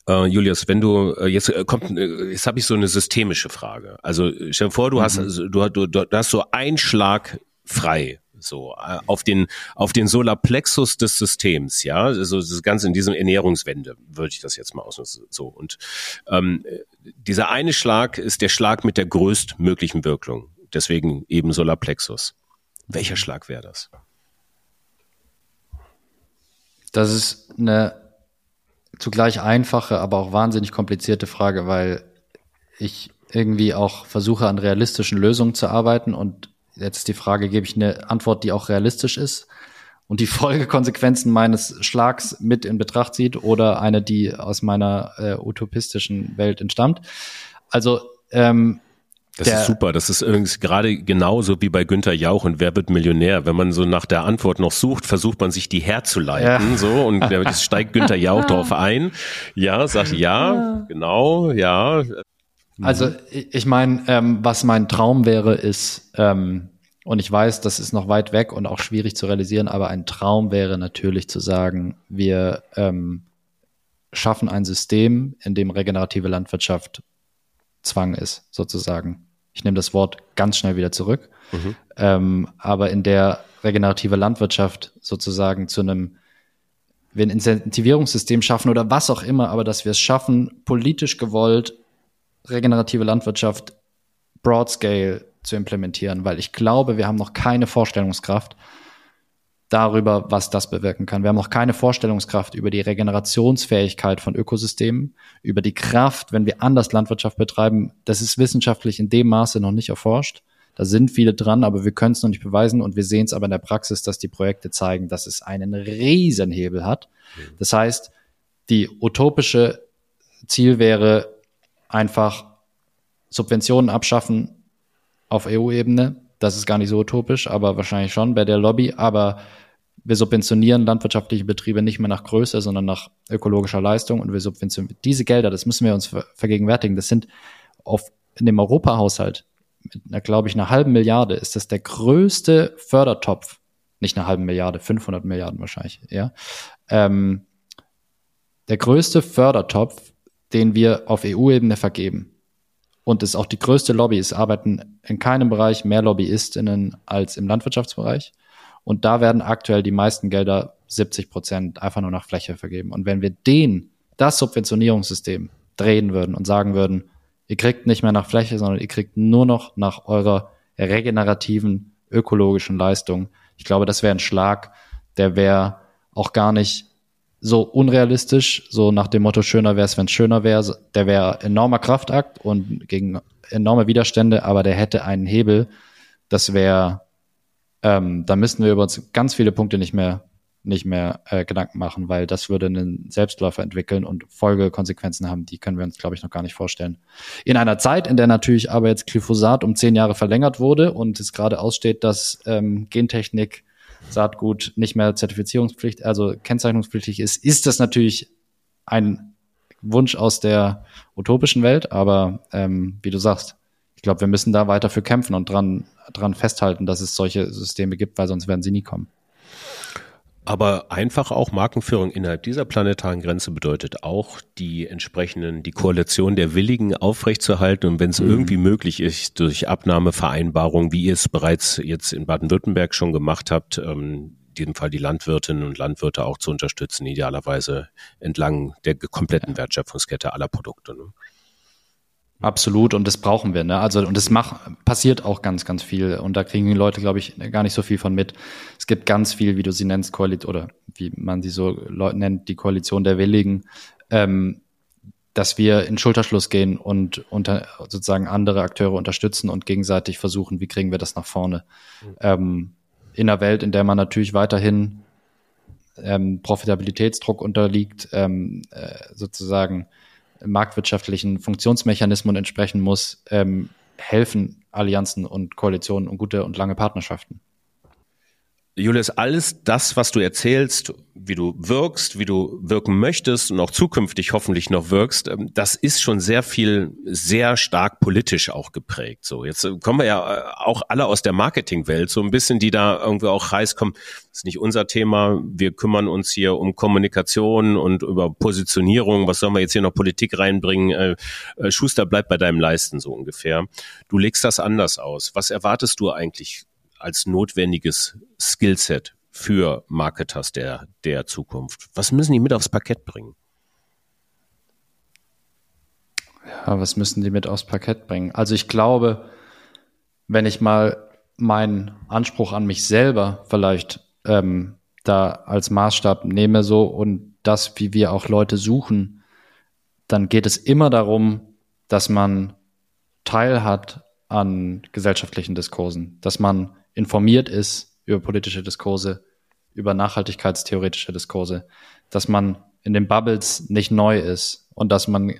[SPEAKER 3] Uh, Julius, wenn du uh, jetzt uh, kommt, jetzt habe ich so eine systemische Frage. Also stell dir vor, du mhm. hast du, du, du hast so einen Schlag frei so äh, auf den auf den Solarplexus des Systems, ja, also das Ganze in diesem Ernährungswende würde ich das jetzt mal aus so und ähm, dieser eine Schlag ist der Schlag mit der größtmöglichen Wirkung, deswegen eben Solarplexus. Welcher Schlag wäre das?
[SPEAKER 1] Das ist eine zugleich einfache, aber auch wahnsinnig komplizierte Frage, weil ich irgendwie auch versuche an realistischen Lösungen zu arbeiten und Jetzt ist die Frage, gebe ich eine Antwort, die auch realistisch ist und die Folgekonsequenzen meines Schlags mit in Betracht zieht oder eine, die aus meiner äh, utopistischen Welt entstammt. Also ähm,
[SPEAKER 3] das der, ist super. Das ist irgendwie gerade genauso wie bei Günther Jauch und Wer wird Millionär. Wenn man so nach der Antwort noch sucht, versucht man sich die herzuleiten, ja. so und jetzt steigt Günther Jauch drauf ein. Ja, sagt ja, genau, ja.
[SPEAKER 1] Also mhm. ich meine, ähm, was mein Traum wäre, ist, ähm, und ich weiß, das ist noch weit weg und auch schwierig zu realisieren, aber ein Traum wäre natürlich zu sagen, wir ähm, schaffen ein System, in dem regenerative Landwirtschaft Zwang ist, sozusagen. Ich nehme das Wort ganz schnell wieder zurück, mhm. ähm, aber in der regenerative Landwirtschaft sozusagen zu einem wir ein Incentivierungssystem schaffen oder was auch immer, aber dass wir es schaffen, politisch gewollt regenerative Landwirtschaft broad scale zu implementieren, weil ich glaube, wir haben noch keine Vorstellungskraft darüber, was das bewirken kann. Wir haben noch keine Vorstellungskraft über die Regenerationsfähigkeit von Ökosystemen, über die Kraft, wenn wir anders Landwirtschaft betreiben. Das ist wissenschaftlich in dem Maße noch nicht erforscht. Da sind viele dran, aber wir können es noch nicht beweisen und wir sehen es aber in der Praxis, dass die Projekte zeigen, dass es einen Riesenhebel hat. Das heißt, die utopische Ziel wäre, einfach Subventionen abschaffen auf EU-Ebene. Das ist gar nicht so utopisch, aber wahrscheinlich schon bei der Lobby. Aber wir subventionieren landwirtschaftliche Betriebe nicht mehr nach Größe, sondern nach ökologischer Leistung und wir subventionieren diese Gelder, das müssen wir uns vergegenwärtigen. Das sind auf, in dem Europahaushalt mit einer, glaube ich, einer halben Milliarde ist das der größte Fördertopf, nicht eine halbe Milliarde, 500 Milliarden wahrscheinlich, ja. Ähm, der größte Fördertopf den wir auf EU-Ebene vergeben. Und es ist auch die größte Lobby. Es arbeiten in keinem Bereich mehr LobbyistInnen als im Landwirtschaftsbereich. Und da werden aktuell die meisten Gelder 70 Prozent einfach nur nach Fläche vergeben. Und wenn wir den, das Subventionierungssystem drehen würden und sagen würden, ihr kriegt nicht mehr nach Fläche, sondern ihr kriegt nur noch nach eurer regenerativen ökologischen Leistung. Ich glaube, das wäre ein Schlag, der wäre auch gar nicht so unrealistisch, so nach dem Motto, schöner wäre es, wenn es schöner wäre. Der wäre enormer Kraftakt und gegen enorme Widerstände, aber der hätte einen Hebel. Das wäre, ähm, da müssten wir über uns ganz viele Punkte nicht mehr nicht mehr äh, Gedanken machen, weil das würde einen Selbstläufer entwickeln und Folgekonsequenzen haben, die können wir uns, glaube ich, noch gar nicht vorstellen. In einer Zeit, in der natürlich aber jetzt Glyphosat um zehn Jahre verlängert wurde und es gerade aussteht, dass ähm, Gentechnik Saatgut nicht mehr zertifizierungspflichtig, also kennzeichnungspflichtig ist, ist das natürlich ein Wunsch aus der utopischen Welt, aber ähm, wie du sagst, ich glaube, wir müssen da weiter für kämpfen und dran, dran festhalten, dass es solche Systeme gibt, weil sonst werden sie nie kommen.
[SPEAKER 3] Aber einfach auch Markenführung innerhalb dieser planetaren Grenze bedeutet auch, die entsprechenden, die Koalition der Willigen aufrechtzuerhalten und wenn es mhm. irgendwie möglich ist, durch Abnahmevereinbarungen, wie ihr es bereits jetzt in Baden-Württemberg schon gemacht habt, ähm, in diesem Fall die Landwirtinnen und Landwirte auch zu unterstützen, idealerweise entlang der kompletten Wertschöpfungskette aller Produkte. Ne?
[SPEAKER 1] Absolut, und das brauchen wir. Ne? Also, und das macht, passiert auch ganz, ganz viel. Und da kriegen die Leute, glaube ich, gar nicht so viel von mit. Es gibt ganz viel, wie du sie nennst, Koalition, oder wie man sie so nennt, die Koalition der Willigen, ähm, dass wir in Schulterschluss gehen und unter, sozusagen andere Akteure unterstützen und gegenseitig versuchen, wie kriegen wir das nach vorne. Mhm. Ähm, in einer Welt, in der man natürlich weiterhin ähm, Profitabilitätsdruck unterliegt, ähm, äh, sozusagen marktwirtschaftlichen Funktionsmechanismen entsprechen muss, ähm, helfen Allianzen und Koalitionen und gute und lange Partnerschaften.
[SPEAKER 3] Julius, alles das, was du erzählst, wie du wirkst, wie du wirken möchtest und auch zukünftig hoffentlich noch wirkst, ähm, das ist schon sehr viel, sehr stark politisch auch geprägt. So, jetzt äh, kommen wir ja äh, auch alle aus der Marketingwelt, so ein bisschen, die da irgendwie auch heiß kommen. Das ist nicht unser Thema. Wir kümmern uns hier um Kommunikation und über Positionierung. Was sollen wir jetzt hier noch Politik reinbringen? Äh, Schuster bleibt bei deinem Leisten, so ungefähr. Du legst das anders aus. Was erwartest du eigentlich als notwendiges Skillset für Marketers der, der Zukunft? Was müssen die mit aufs Parkett bringen?
[SPEAKER 1] Ja, was müssen die mit aufs Parkett bringen? Also ich glaube, wenn ich mal meinen Anspruch an mich selber vielleicht ähm, da als Maßstab nehme so und das, wie wir auch Leute suchen, dann geht es immer darum, dass man Teil hat an gesellschaftlichen Diskursen, dass man informiert ist über politische Diskurse, über nachhaltigkeitstheoretische Diskurse, dass man in den Bubbles nicht neu ist und dass man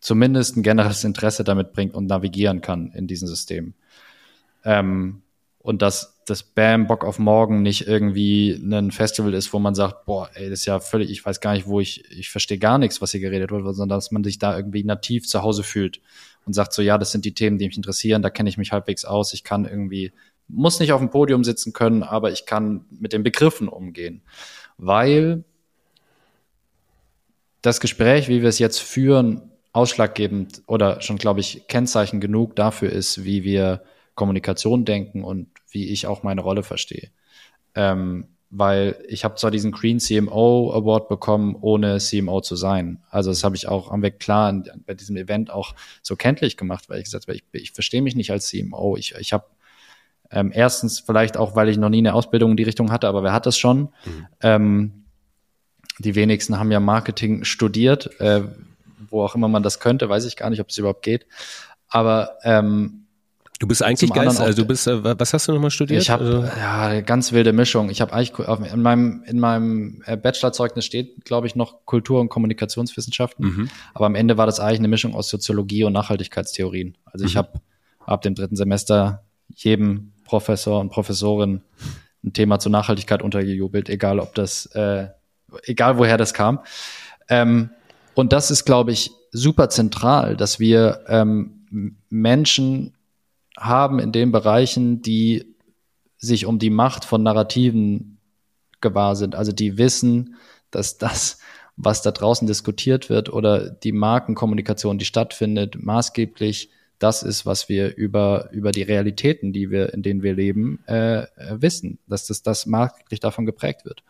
[SPEAKER 1] zumindest ein generelles Interesse damit bringt und navigieren kann in diesem System. Ähm, und dass das Bam Bock auf morgen nicht irgendwie ein Festival ist, wo man sagt, boah, ey, das ist ja völlig, ich weiß gar nicht, wo ich, ich verstehe gar nichts, was hier geredet wird, sondern dass man sich da irgendwie nativ zu Hause fühlt und sagt so, ja, das sind die Themen, die mich interessieren, da kenne ich mich halbwegs aus, ich kann irgendwie muss nicht auf dem Podium sitzen können, aber ich kann mit den Begriffen umgehen. Weil das Gespräch, wie wir es jetzt führen, ausschlaggebend oder schon, glaube ich, Kennzeichen genug dafür ist, wie wir Kommunikation denken und wie ich auch meine Rolle verstehe. Ähm, weil ich habe zwar diesen Green CMO Award bekommen, ohne CMO zu sein. Also das habe ich auch, haben wir klar bei diesem Event auch so kenntlich gemacht, weil ich gesagt habe, ich, ich verstehe mich nicht als CMO. Ich, ich habe ähm, erstens vielleicht auch, weil ich noch nie eine Ausbildung in die Richtung hatte, aber wer hat das schon? Mhm. Ähm, die wenigsten haben ja Marketing studiert, äh, wo auch immer man das könnte, weiß ich gar nicht, ob es überhaupt geht. Aber ähm,
[SPEAKER 3] Du bist eigentlich Geist, also du bist, äh, was hast du nochmal studiert?
[SPEAKER 1] Ich habe also? ja ganz wilde Mischung. Ich habe eigentlich in meinem in meinem äh, Bachelorzeugnis steht, glaube ich, noch Kultur- und Kommunikationswissenschaften. Mhm. Aber am Ende war das eigentlich eine Mischung aus Soziologie und Nachhaltigkeitstheorien. Also mhm. ich habe ab dem dritten Semester jedem Professor und Professorin ein Thema zur Nachhaltigkeit untergejubelt, egal ob das, äh, egal woher das kam. Ähm, und das ist, glaube ich, super zentral, dass wir ähm, Menschen haben in den Bereichen, die sich um die Macht von Narrativen gewahr sind, also die wissen, dass das, was da draußen diskutiert wird oder die Markenkommunikation, die stattfindet, maßgeblich das ist, was wir über, über die Realitäten, die wir, in denen wir leben, äh, äh, wissen, dass das, das marktlich davon geprägt wird.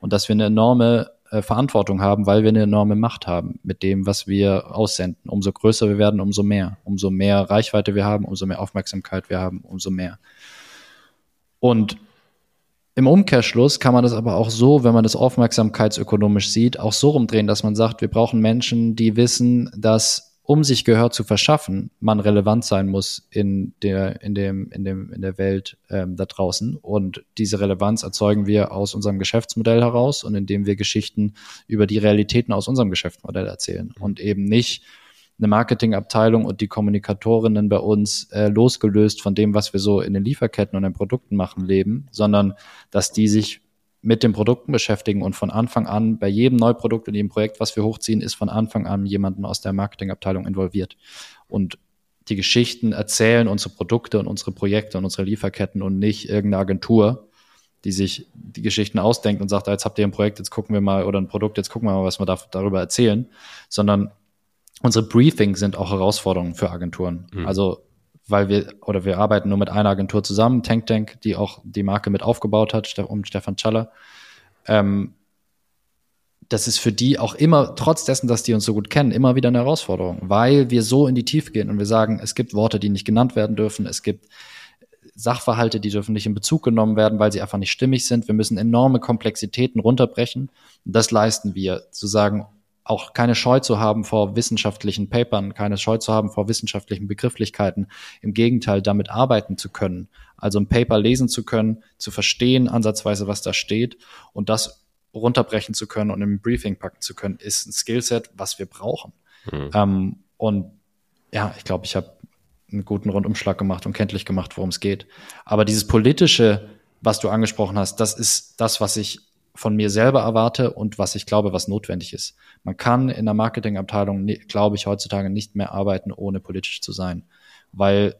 [SPEAKER 1] Und dass wir eine enorme äh, Verantwortung haben, weil wir eine enorme Macht haben mit dem, was wir aussenden. Umso größer wir werden, umso mehr. Umso mehr Reichweite wir haben, umso mehr Aufmerksamkeit wir haben, umso mehr. Und im Umkehrschluss kann man das aber auch so, wenn man das aufmerksamkeitsökonomisch sieht, auch so rumdrehen, dass man sagt, wir brauchen Menschen, die wissen, dass um sich Gehör zu verschaffen, man relevant sein muss in der, in dem, in dem, in der Welt ähm, da draußen. Und diese Relevanz erzeugen wir aus unserem Geschäftsmodell heraus und indem wir Geschichten über die Realitäten aus unserem Geschäftsmodell erzählen und eben nicht eine Marketingabteilung und die Kommunikatorinnen bei uns äh, losgelöst von dem, was wir so in den Lieferketten und den Produkten machen, leben, sondern dass die sich mit den Produkten beschäftigen und von Anfang an bei jedem Neuprodukt und jedem Projekt, was wir hochziehen, ist von Anfang an jemanden aus der Marketingabteilung involviert und die Geschichten erzählen unsere Produkte und unsere Projekte und unsere Lieferketten und nicht irgendeine Agentur, die sich die Geschichten ausdenkt und sagt, jetzt habt ihr ein Projekt, jetzt gucken wir mal oder ein Produkt, jetzt gucken wir mal, was wir da, darüber erzählen, sondern unsere Briefings sind auch Herausforderungen für Agenturen. Mhm. Also weil wir oder wir arbeiten nur mit einer Agentur zusammen, Tank Tank, die auch die Marke mit aufgebaut hat, um Stefan Schaller. Ähm, das ist für die auch immer, trotz dessen, dass die uns so gut kennen, immer wieder eine Herausforderung, weil wir so in die Tiefe gehen und wir sagen, es gibt Worte, die nicht genannt werden dürfen, es gibt Sachverhalte, die dürfen nicht in Bezug genommen werden, weil sie einfach nicht stimmig sind. Wir müssen enorme Komplexitäten runterbrechen. Und das leisten wir, zu sagen, auch keine Scheu zu haben vor wissenschaftlichen Papern, keine Scheu zu haben vor wissenschaftlichen Begrifflichkeiten. Im Gegenteil, damit arbeiten zu können. Also ein Paper lesen zu können, zu verstehen ansatzweise, was da steht und das runterbrechen zu können und im Briefing packen zu können, ist ein Skillset, was wir brauchen. Mhm. Ähm, und ja, ich glaube, ich habe einen guten Rundumschlag gemacht und kenntlich gemacht, worum es geht. Aber dieses politische, was du angesprochen hast, das ist das, was ich von mir selber erwarte und was ich glaube, was notwendig ist. Man kann in der Marketingabteilung, glaube ich, heutzutage nicht mehr arbeiten, ohne politisch zu sein, weil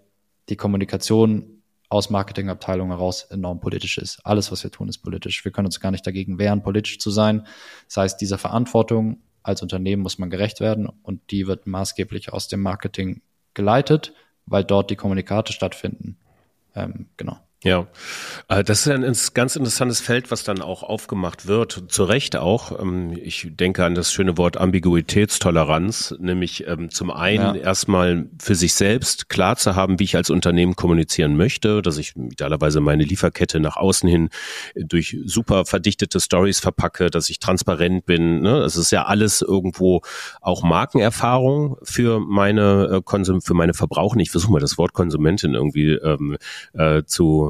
[SPEAKER 1] die Kommunikation aus Marketingabteilungen heraus enorm politisch ist. Alles, was wir tun, ist politisch. Wir können uns gar nicht dagegen wehren, politisch zu sein. Das heißt, dieser Verantwortung als Unternehmen muss man gerecht werden und die wird maßgeblich aus dem Marketing geleitet, weil dort die Kommunikate stattfinden. Ähm, genau.
[SPEAKER 3] Ja, äh, das ist ein ganz interessantes Feld, was dann auch aufgemacht wird, zu Recht auch. Ähm, ich denke an das schöne Wort Ambiguitätstoleranz, nämlich ähm, zum einen ja. erstmal für sich selbst klar zu haben, wie ich als Unternehmen kommunizieren möchte, dass ich idealerweise meine Lieferkette nach außen hin durch super verdichtete Stories verpacke, dass ich transparent bin. Ne? Es ist ja alles irgendwo auch Markenerfahrung für meine äh, Konsum, für meine Verbraucher. Ich versuche mal das Wort Konsumentin irgendwie ähm, äh, zu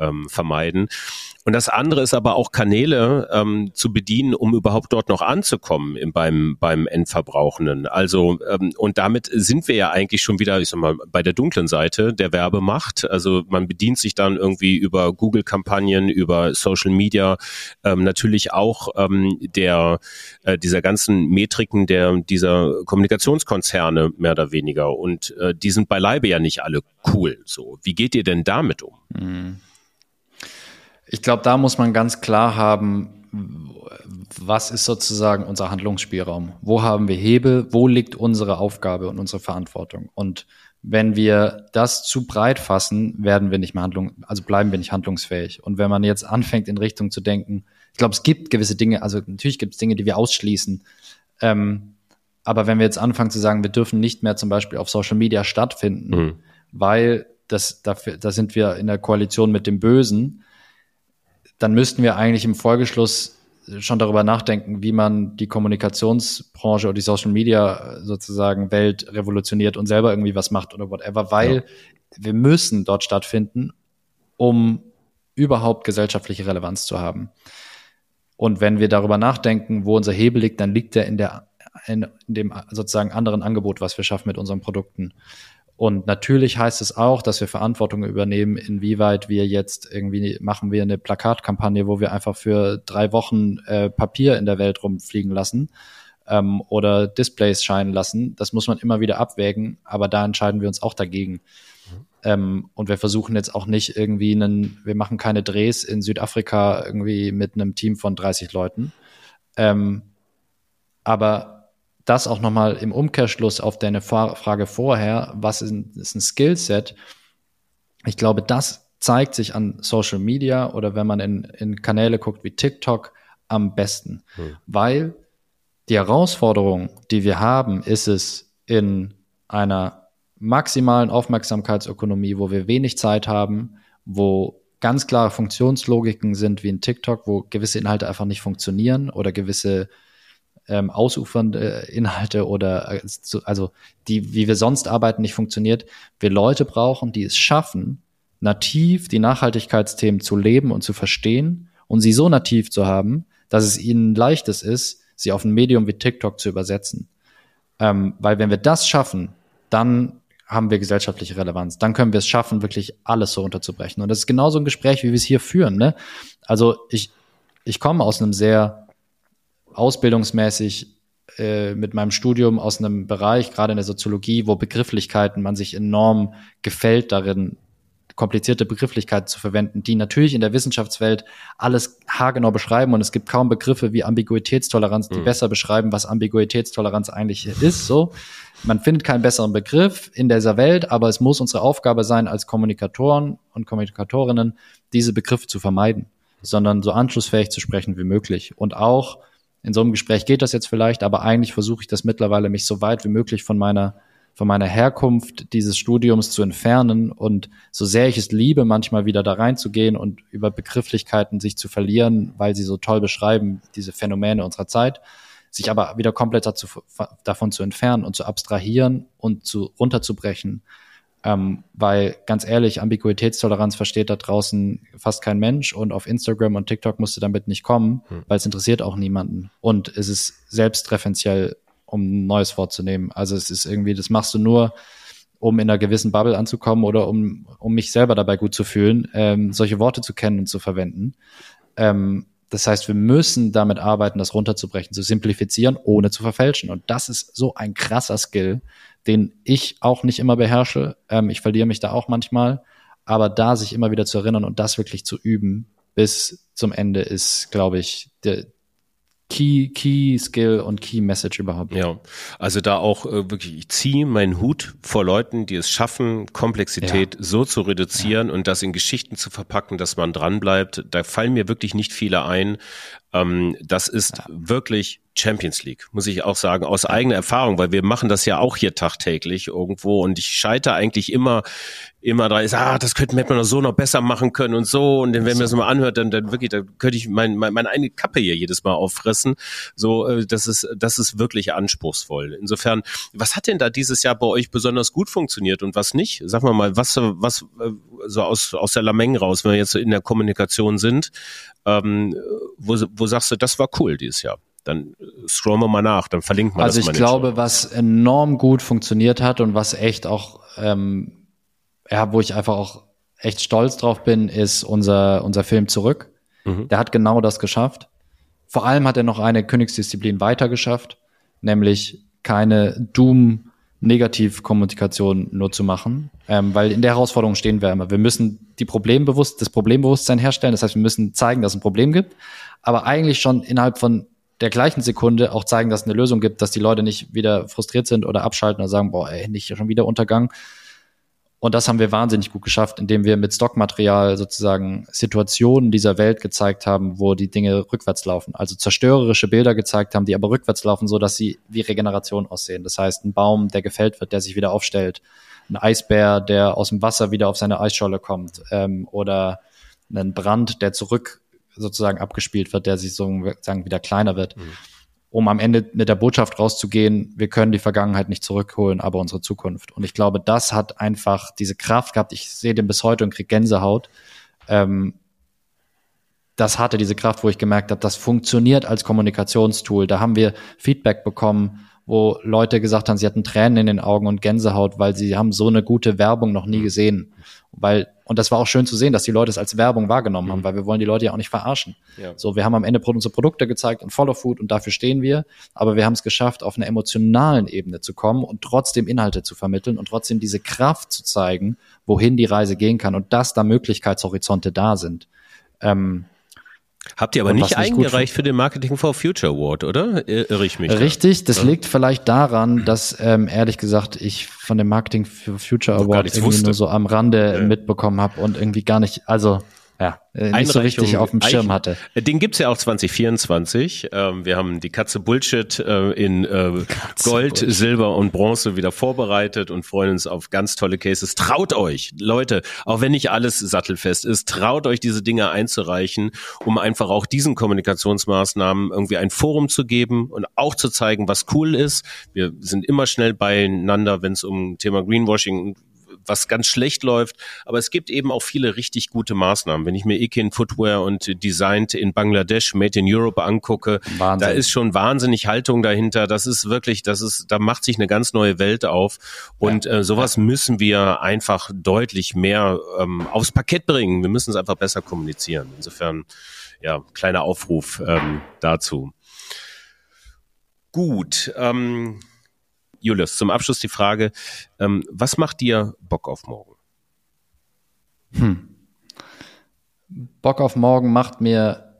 [SPEAKER 3] ähm, vermeiden. Und das andere ist aber auch Kanäle ähm, zu bedienen, um überhaupt dort noch anzukommen im, beim, beim Endverbrauchenden. Also, ähm, und damit sind wir ja eigentlich schon wieder, ich sag mal, bei der dunklen Seite der Werbemacht. Also man bedient sich dann irgendwie über Google-Kampagnen, über Social Media, ähm, natürlich auch ähm, der äh, dieser ganzen Metriken der dieser Kommunikationskonzerne mehr oder weniger. Und äh, die sind beileibe ja nicht alle cool. So, wie geht ihr denn damit um? Mhm.
[SPEAKER 1] Ich glaube, da muss man ganz klar haben, was ist sozusagen unser Handlungsspielraum? Wo haben wir Hebel? Wo liegt unsere Aufgabe und unsere Verantwortung? Und wenn wir das zu breit fassen, werden wir nicht mehr handlung, also bleiben wir nicht handlungsfähig. Und wenn man jetzt anfängt, in Richtung zu denken, ich glaube, es gibt gewisse Dinge, also natürlich gibt es Dinge, die wir ausschließen. Ähm, aber wenn wir jetzt anfangen zu sagen, wir dürfen nicht mehr zum Beispiel auf Social Media stattfinden, mhm. weil das, dafür, da sind wir in der Koalition mit dem Bösen, dann müssten wir eigentlich im Folgeschluss schon darüber nachdenken, wie man die Kommunikationsbranche oder die Social Media sozusagen Welt revolutioniert und selber irgendwie was macht oder whatever, weil ja. wir müssen dort stattfinden, um überhaupt gesellschaftliche Relevanz zu haben. Und wenn wir darüber nachdenken, wo unser Hebel liegt, dann liegt er in der in, in dem sozusagen anderen Angebot, was wir schaffen mit unseren Produkten. Und natürlich heißt es auch, dass wir Verantwortung übernehmen, inwieweit wir jetzt irgendwie machen wir eine Plakatkampagne, wo wir einfach für drei Wochen äh, Papier in der Welt rumfliegen lassen ähm, oder Displays scheinen lassen. Das muss man immer wieder abwägen, aber da entscheiden wir uns auch dagegen. Mhm. Ähm, und wir versuchen jetzt auch nicht irgendwie einen, wir machen keine Drehs in Südafrika irgendwie mit einem Team von 30 Leuten. Ähm, aber das auch nochmal im Umkehrschluss auf deine Frage vorher, was ist ein, ist ein Skillset? Ich glaube, das zeigt sich an Social Media oder wenn man in, in Kanäle guckt wie TikTok am besten, hm. weil die Herausforderung, die wir haben, ist es in einer maximalen Aufmerksamkeitsökonomie, wo wir wenig Zeit haben, wo ganz klare Funktionslogiken sind wie in TikTok, wo gewisse Inhalte einfach nicht funktionieren oder gewisse ähm, ausufernde Inhalte oder äh, also die, wie wir sonst arbeiten, nicht funktioniert, wir Leute brauchen, die es schaffen, nativ die Nachhaltigkeitsthemen zu leben und zu verstehen und sie so nativ zu haben, dass es ihnen leichtes ist, sie auf ein Medium wie TikTok zu übersetzen. Ähm, weil wenn wir das schaffen, dann haben wir gesellschaftliche Relevanz. Dann können wir es schaffen, wirklich alles so unterzubrechen. Und das ist genauso ein Gespräch, wie wir es hier führen. Ne? Also ich, ich komme aus einem sehr ausbildungsmäßig äh, mit meinem Studium aus einem Bereich, gerade in der Soziologie, wo Begrifflichkeiten man sich enorm gefällt darin, komplizierte Begrifflichkeiten zu verwenden, die natürlich in der Wissenschaftswelt alles haargenau beschreiben und es gibt kaum Begriffe wie Ambiguitätstoleranz, die mhm. besser beschreiben, was Ambiguitätstoleranz eigentlich ist. So, man findet keinen besseren Begriff in dieser Welt, aber es muss unsere Aufgabe sein, als Kommunikatoren und Kommunikatorinnen diese Begriffe zu vermeiden, sondern so anschlussfähig zu sprechen wie möglich und auch in so einem Gespräch geht das jetzt vielleicht, aber eigentlich versuche ich das mittlerweile, mich so weit wie möglich von meiner von meiner Herkunft dieses Studiums zu entfernen und so sehr ich es liebe, manchmal wieder da reinzugehen und über Begrifflichkeiten sich zu verlieren, weil sie so toll beschreiben, diese Phänomene unserer Zeit, sich aber wieder komplett dazu, davon zu entfernen und zu abstrahieren und zu runterzubrechen. Ähm, weil ganz ehrlich, Ambiguitätstoleranz versteht da draußen fast kein Mensch und auf Instagram und TikTok musst du damit nicht kommen, hm. weil es interessiert auch niemanden. Und es ist selbstreferenziell um ein neues Wort zu nehmen. Also es ist irgendwie, das machst du nur, um in einer gewissen Bubble anzukommen oder um, um mich selber dabei gut zu fühlen, ähm, solche Worte zu kennen und zu verwenden. Ähm, das heißt, wir müssen damit arbeiten, das runterzubrechen, zu simplifizieren, ohne zu verfälschen. Und das ist so ein krasser Skill, den ich auch nicht immer beherrsche. Ähm, ich verliere mich da auch manchmal. Aber da sich immer wieder zu erinnern und das wirklich zu üben bis zum Ende ist, glaube ich, der, Key, Key Skill und Key Message überhaupt.
[SPEAKER 3] Ja, also da auch äh, wirklich, ich ziehe meinen Hut vor Leuten, die es schaffen, Komplexität ja. so zu reduzieren ja. und das in Geschichten zu verpacken, dass man dranbleibt. Da fallen mir wirklich nicht viele ein. Ähm, das ist ja. wirklich Champions League, muss ich auch sagen, aus eigener Erfahrung, weil wir machen das ja auch hier tagtäglich irgendwo und ich scheitere eigentlich immer, immer da ist, ah, das könnte, hätte man so noch besser machen können und so und dann, wenn man das mal anhört, dann, dann wirklich, da könnte ich mein, mein, meine eine Kappe hier jedes Mal auffressen, so, äh, das ist, das ist wirklich anspruchsvoll. Insofern, was hat denn da dieses Jahr bei euch besonders gut funktioniert und was nicht? Sag mal mal, was, was, äh, so aus, aus der Lameng raus, wenn wir jetzt in der Kommunikation sind, ähm, wo, wo sagst du, das war cool dieses Jahr? Dann scrollen wir mal nach, dann verlinken wir
[SPEAKER 1] also
[SPEAKER 3] das
[SPEAKER 1] mal. Also ich glaube, was enorm gut funktioniert hat und was echt auch, ähm, ja, wo ich einfach auch echt stolz drauf bin, ist unser, unser Film zurück. Mhm. Der hat genau das geschafft. Vor allem hat er noch eine Königsdisziplin weiter geschafft, nämlich keine Doom Negativkommunikation nur zu machen, ähm, weil in der Herausforderung stehen wir immer. Wir müssen die Problembewusst das Problembewusstsein herstellen. Das heißt, wir müssen zeigen, dass es ein Problem gibt, aber eigentlich schon innerhalb von der gleichen Sekunde auch zeigen, dass es eine Lösung gibt, dass die Leute nicht wieder frustriert sind oder abschalten oder sagen, boah, ey, nicht schon wieder Untergang, und das haben wir wahnsinnig gut geschafft, indem wir mit Stockmaterial sozusagen Situationen dieser Welt gezeigt haben, wo die Dinge rückwärts laufen. Also zerstörerische Bilder gezeigt haben, die aber rückwärts laufen, so dass sie wie Regeneration aussehen. Das heißt, ein Baum, der gefällt wird, der sich wieder aufstellt. Ein Eisbär, der aus dem Wasser wieder auf seine Eisscholle kommt. Ähm, oder ein Brand, der zurück sozusagen abgespielt wird, der sich sozusagen wieder kleiner wird. Mhm um am Ende mit der Botschaft rauszugehen, wir können die Vergangenheit nicht zurückholen, aber unsere Zukunft. Und ich glaube, das hat einfach diese Kraft gehabt. Ich sehe den bis heute und kriege Gänsehaut. Ähm, das hatte diese Kraft, wo ich gemerkt habe, das funktioniert als Kommunikationstool. Da haben wir Feedback bekommen, wo Leute gesagt haben, sie hatten Tränen in den Augen und Gänsehaut, weil sie haben so eine gute Werbung noch nie gesehen. Weil, und das war auch schön zu sehen, dass die Leute es als Werbung wahrgenommen haben, mhm. weil wir wollen die Leute ja auch nicht verarschen. Ja. So, wir haben am Ende unsere Produkte gezeigt und Follow Food und dafür stehen wir. Aber wir haben es geschafft, auf einer emotionalen Ebene zu kommen und trotzdem Inhalte zu vermitteln und trotzdem diese Kraft zu zeigen, wohin die Reise gehen kann und dass da Möglichkeitshorizonte da sind. Ähm,
[SPEAKER 3] Habt ihr aber nicht eingereicht für den Marketing for Future Award, oder? Irre ich mich?
[SPEAKER 1] Richtig, da? das ja. liegt vielleicht daran, dass ähm, ehrlich gesagt ich von dem Marketing for Future Award irgendwie wusste. nur so am Rande ja. mitbekommen habe und irgendwie gar nicht, also ja, äh, nicht so richtig auf dem Schirm hatte.
[SPEAKER 3] Den gibt's ja auch 2024. Ähm, wir haben die Katze Bullshit äh, in äh, Gold, Bullshit. Silber und Bronze wieder vorbereitet und freuen uns auf ganz tolle Cases. Traut euch, Leute, auch wenn nicht alles sattelfest ist, traut euch diese Dinge einzureichen, um einfach auch diesen Kommunikationsmaßnahmen irgendwie ein Forum zu geben und auch zu zeigen, was cool ist. Wir sind immer schnell beieinander, wenn es um Thema Greenwashing was ganz schlecht läuft. Aber es gibt eben auch viele richtig gute Maßnahmen. Wenn ich mir Ikin Footwear und Designed in Bangladesch, Made in Europe angucke, Wahnsinn. da ist schon wahnsinnig Haltung dahinter. Das ist wirklich, das ist, da macht sich eine ganz neue Welt auf. Und ja. äh, sowas ja. müssen wir einfach deutlich mehr ähm, aufs Parkett bringen. Wir müssen es einfach besser kommunizieren. Insofern, ja, kleiner Aufruf ähm, dazu. Gut. Ähm, Julius, zum Abschluss die Frage, ähm, was macht dir Bock auf morgen?
[SPEAKER 1] Hm. Bock auf morgen macht mir,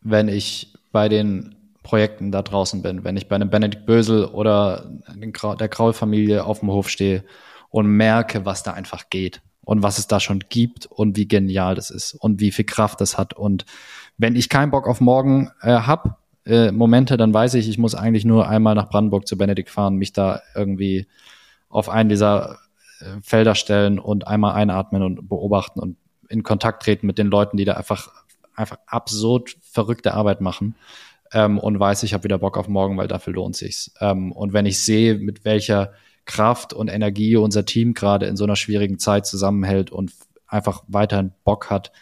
[SPEAKER 1] wenn ich bei den Projekten da draußen bin, wenn ich bei einem Benedikt Bösel oder der Kraul-Familie auf dem Hof stehe und merke, was da einfach geht und was es da schon gibt und wie genial das ist und wie viel Kraft das hat. Und wenn ich keinen Bock auf morgen äh, habe, äh, Momente, dann weiß ich, ich muss eigentlich nur einmal nach Brandenburg zu Benedikt fahren, mich da irgendwie auf einen dieser äh, Felder stellen und einmal einatmen und beobachten und in Kontakt treten mit den Leuten, die da einfach, einfach absurd verrückte Arbeit machen. Ähm, und weiß, ich habe wieder Bock auf morgen, weil dafür lohnt sich's. Ähm, und wenn ich sehe, mit welcher Kraft und Energie unser Team gerade in so einer schwierigen Zeit zusammenhält und einfach weiterhin Bock hat,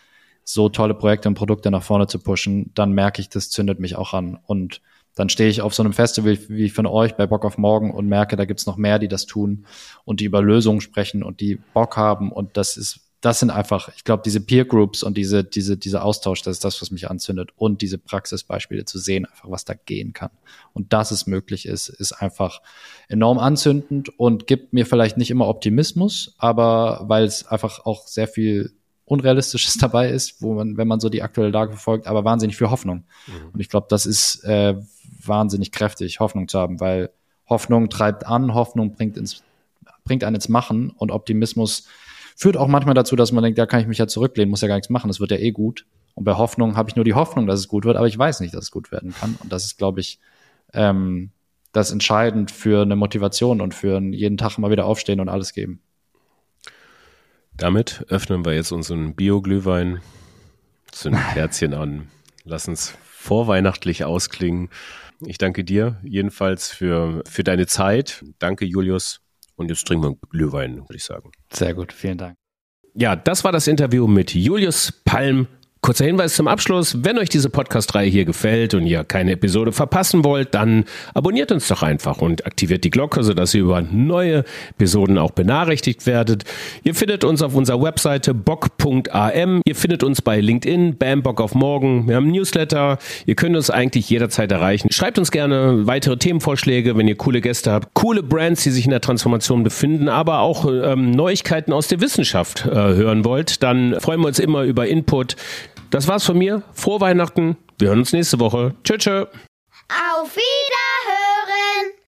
[SPEAKER 1] so tolle Projekte und Produkte nach vorne zu pushen, dann merke ich, das zündet mich auch an. Und dann stehe ich auf so einem Festival wie von euch bei Bock auf Morgen und merke, da gibt's noch mehr, die das tun und die über Lösungen sprechen und die Bock haben. Und das ist, das sind einfach, ich glaube, diese Peer Groups und diese, diese, dieser Austausch, das ist das, was mich anzündet. Und diese Praxisbeispiele zu sehen, einfach was da gehen kann. Und dass es möglich ist, ist einfach enorm anzündend und gibt mir vielleicht nicht immer Optimismus, aber weil es einfach auch sehr viel Unrealistisches dabei ist, wo man, wenn man so die aktuelle Lage verfolgt, aber wahnsinnig viel Hoffnung. Mhm. Und ich glaube, das ist äh, wahnsinnig kräftig, Hoffnung zu haben, weil Hoffnung treibt an, Hoffnung bringt ins, bringt einen ins Machen und Optimismus führt auch manchmal dazu, dass man denkt, da kann ich mich ja zurücklehnen, muss ja gar nichts machen, das wird ja eh gut. Und bei Hoffnung habe ich nur die Hoffnung, dass es gut wird, aber ich weiß nicht, dass es gut werden kann. Und das ist, glaube ich, ähm, das entscheidend für eine Motivation und für jeden Tag mal wieder aufstehen und alles geben.
[SPEAKER 3] Damit öffnen wir jetzt unseren Bio-Glühwein, zünden Kerzchen an, lassen es vorweihnachtlich ausklingen. Ich danke dir jedenfalls für, für deine Zeit. Danke, Julius. Und jetzt trinken wir Glühwein, würde ich sagen.
[SPEAKER 1] Sehr gut, vielen Dank.
[SPEAKER 3] Ja, das war das Interview mit Julius Palm Kurzer Hinweis zum Abschluss. Wenn euch diese Podcast-Reihe hier gefällt und ihr keine Episode verpassen wollt, dann abonniert uns doch einfach und aktiviert die Glocke, sodass ihr über neue Episoden auch benachrichtigt werdet. Ihr findet uns auf unserer Webseite bock.am. Ihr findet uns bei LinkedIn, Bam Bock auf Morgen. Wir haben Newsletter. Ihr könnt uns eigentlich jederzeit erreichen. Schreibt uns gerne weitere Themenvorschläge, wenn ihr coole Gäste habt, coole Brands, die sich in der Transformation befinden, aber auch ähm, Neuigkeiten aus der Wissenschaft äh, hören wollt. Dann freuen wir uns immer über Input. Das war's von mir. Frohe Weihnachten. Wir hören uns nächste Woche. Tschö, tschö.
[SPEAKER 2] Auf Wiedersehen.